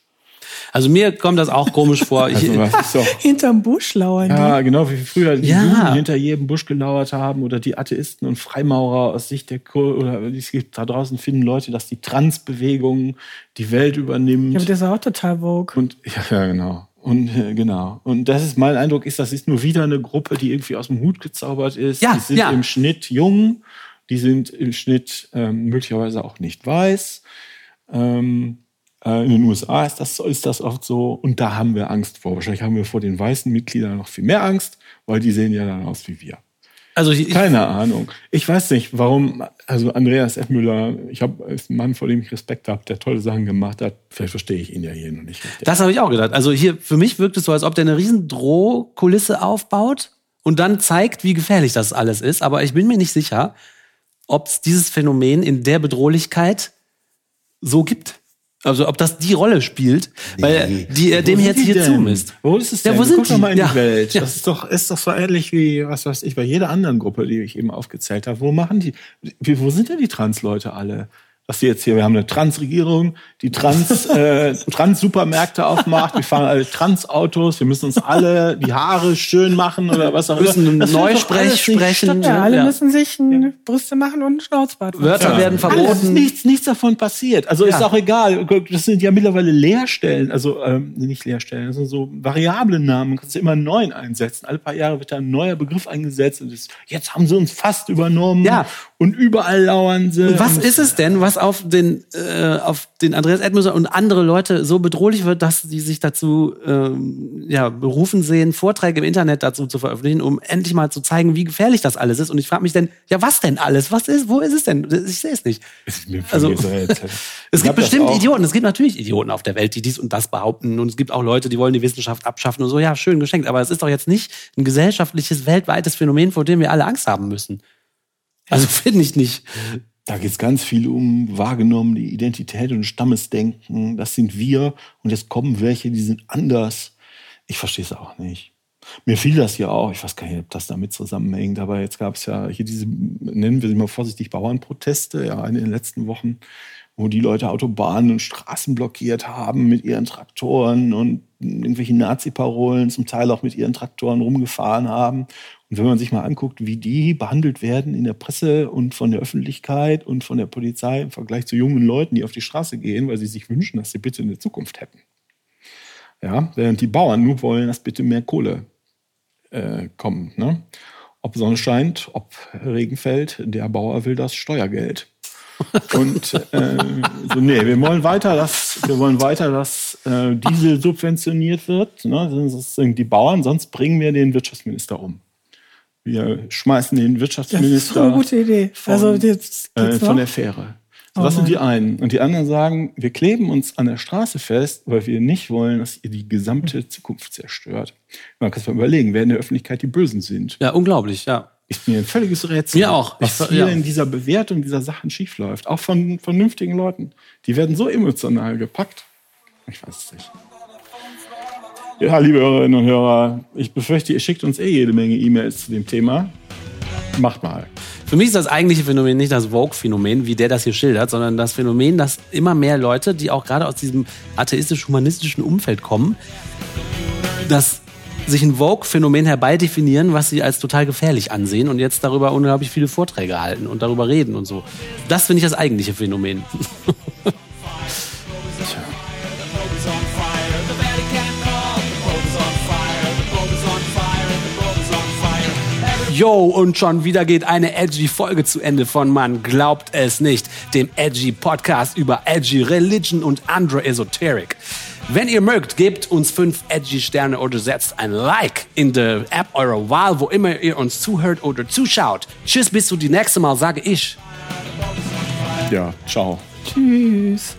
Also mir kommt das auch komisch vor. Ich, Also, (laughs) doch, Hinterm Busch lauern Ja, genau wie früher die Ja. Juden hinter jedem Busch gelauert haben oder die Atheisten und Freimaurer aus Sicht der Kur oder es gibt da draußen finden Leute, dass die Transbewegung die Welt übernimmt. die. Ja, aber das ist auch total Vogue. und ja, ja, genau. Und äh, genau. Und das ist mein Eindruck ist, das ist nur wieder eine Gruppe, die irgendwie aus dem Hut gezaubert ist. Ja, die sind ja. im Schnitt jung, die sind im Schnitt ähm, möglicherweise auch nicht weiß. Ähm, äh, in den USA ist das, ist das oft so. Und da haben wir Angst vor. Wahrscheinlich haben wir vor den weißen Mitgliedern noch viel mehr Angst, weil die sehen ja dann aus wie wir. also ich, Keine Ahnung. Ich weiß nicht, warum, also Andreas Edmüller, ich habe als Mann, vor dem ich Respekt habe, der tolle Sachen gemacht hat. Vielleicht verstehe ich ihn ja hier noch nicht richtig. Das habe ich auch gedacht. Also hier, für mich wirkt es so, als ob der eine riesen Drohkulisse aufbaut und dann zeigt, wie gefährlich das alles ist. Aber ich bin mir nicht sicher, ob es dieses Phänomen in der Bedrohlichkeit so gibt. Also ob das die Rolle spielt, weil die er dem jetzt die hier denn? zumisst. Wo ist es Ja, denn? wo sind Guck doch die? mal in Ja. die Welt. Ja. Das ist doch, ist doch so ähnlich wie, was weiß ich, bei jeder anderen Gruppe, die ich eben aufgezählt habe. Wo machen die, wo sind denn die Trans-Leute alle? Was die jetzt hier, wir haben eine Trans-Regierung, die Trans, (laughs) äh, Trans-Supermärkte aufmacht, wir fahren alle Trans-Autos, wir müssen uns alle die Haare schön machen oder was auch immer. Müssen findet doch Neusprech alles sprechen. Ja, alle Ja. müssen sich ein Brüste machen und einen Schnauzbart. Wörter werden Alles, verboten. nichts, nichts davon passiert. Also ist Ja. auch egal. Das sind ja mittlerweile Leerstellen, also ähm, nicht Leerstellen, das sind so variable Namen. Kannst du immer einen neuen einsetzen. Alle paar Jahre wird da ein neuer Begriff eingesetzt und das, jetzt haben sie uns fast übernommen. Ja. Und überall lauern sie. Und was ist es denn, was auf den, äh, auf den Andreas Edmüller und andere Leute so bedrohlich wird, dass die sich dazu ähm, ja, berufen sehen, Vorträge im Internet dazu zu veröffentlichen, um endlich mal zu zeigen, wie gefährlich das alles ist. Und ich frage mich denn, ja, was denn alles? Was ist, wo ist es denn? Ich sehe es nicht. Also, (laughs) Es gibt bestimmt. Idioten. Es gibt natürlich Idioten auf der Welt, die dies und das behaupten. Und es gibt auch Leute, die wollen die Wissenschaft abschaffen und so. Ja, schön geschenkt. Aber es ist doch jetzt nicht ein gesellschaftliches, weltweites Phänomen, vor dem wir alle Angst haben müssen. Also (laughs) finde ich nicht. Da geht es ganz viel um wahrgenommene Identität und Stammesdenken. Das sind wir. Und jetzt kommen welche, die sind anders. Ich verstehe es auch nicht. Mir fiel das ja auch, ich weiß gar nicht, ob das damit zusammenhängt, aber jetzt gab es ja hier diese, nennen wir sie mal vorsichtig, Bauernproteste, ja, in den letzten Wochen, wo die Leute Autobahnen und Straßen blockiert haben mit ihren Traktoren und irgendwelche Nazi-Parolen zum Teil auch mit ihren Traktoren rumgefahren haben. Und wenn man sich mal anguckt, wie die behandelt werden in der Presse und von der Öffentlichkeit und von der Polizei im Vergleich zu jungen Leuten, die auf die Straße gehen, weil sie sich wünschen, dass sie bitte eine Zukunft hätten. Ja, während die Bauern nur wollen, dass bitte mehr Kohle äh, kommt. Ne? ob Sonne scheint, ob Regen fällt, der Bauer will das Steuergeld. Und äh, so, nee, wir wollen weiter, dass wir wollen weiter, dass äh, Diesel subventioniert wird. Ne? Das sind die Bauern, sonst bringen wir den Wirtschaftsminister um. Wir schmeißen den Das ist Wirtschaftsminister eine gute Idee. von, also jetzt äh, von der Fähre. So, Oh das sind die einen. Und die anderen sagen, wir kleben uns an der Straße fest, weil wir nicht wollen, dass ihr die gesamte Zukunft zerstört. Man kann sich mal überlegen, wer in der Öffentlichkeit die Bösen sind. Ja, unglaublich, ja. Ist mir ein völliges Rätsel, Mir auch. was Ich- hier ja. in dieser Bewertung dieser Sachen schiefläuft. Auch von vernünftigen Leuten. Die werden so emotional gepackt. Ich weiß es nicht. Ja, liebe Hörerinnen und Hörer, ich befürchte, ihr schickt uns eh jede Menge E-Mails zu dem Thema. Macht mal. Für mich ist das eigentliche Phänomen nicht das Vogue-Phänomen, wie der das hier schildert, sondern das Phänomen, dass immer mehr Leute, die auch gerade aus diesem atheistisch-humanistischen Umfeld kommen, dass sich ein Vogue-Phänomen herbeidefinieren, was sie als total gefährlich ansehen und jetzt darüber unglaublich viele Vorträge halten und darüber reden und so. Das finde ich das eigentliche Phänomen. (laughs) Yo, und schon wieder geht eine edgy Folge zu Ende von Man glaubt es nicht, dem edgy Podcast über edgy Religion und andere Esoterik. Wenn ihr mögt, gebt uns fünf edgy Sterne oder setzt ein Like in der App eurer Wahl, wo immer ihr uns zuhört oder zuschaut. Tschüss, bis zu die nächste Mal, sage ich. Ja, ciao. Tschüss.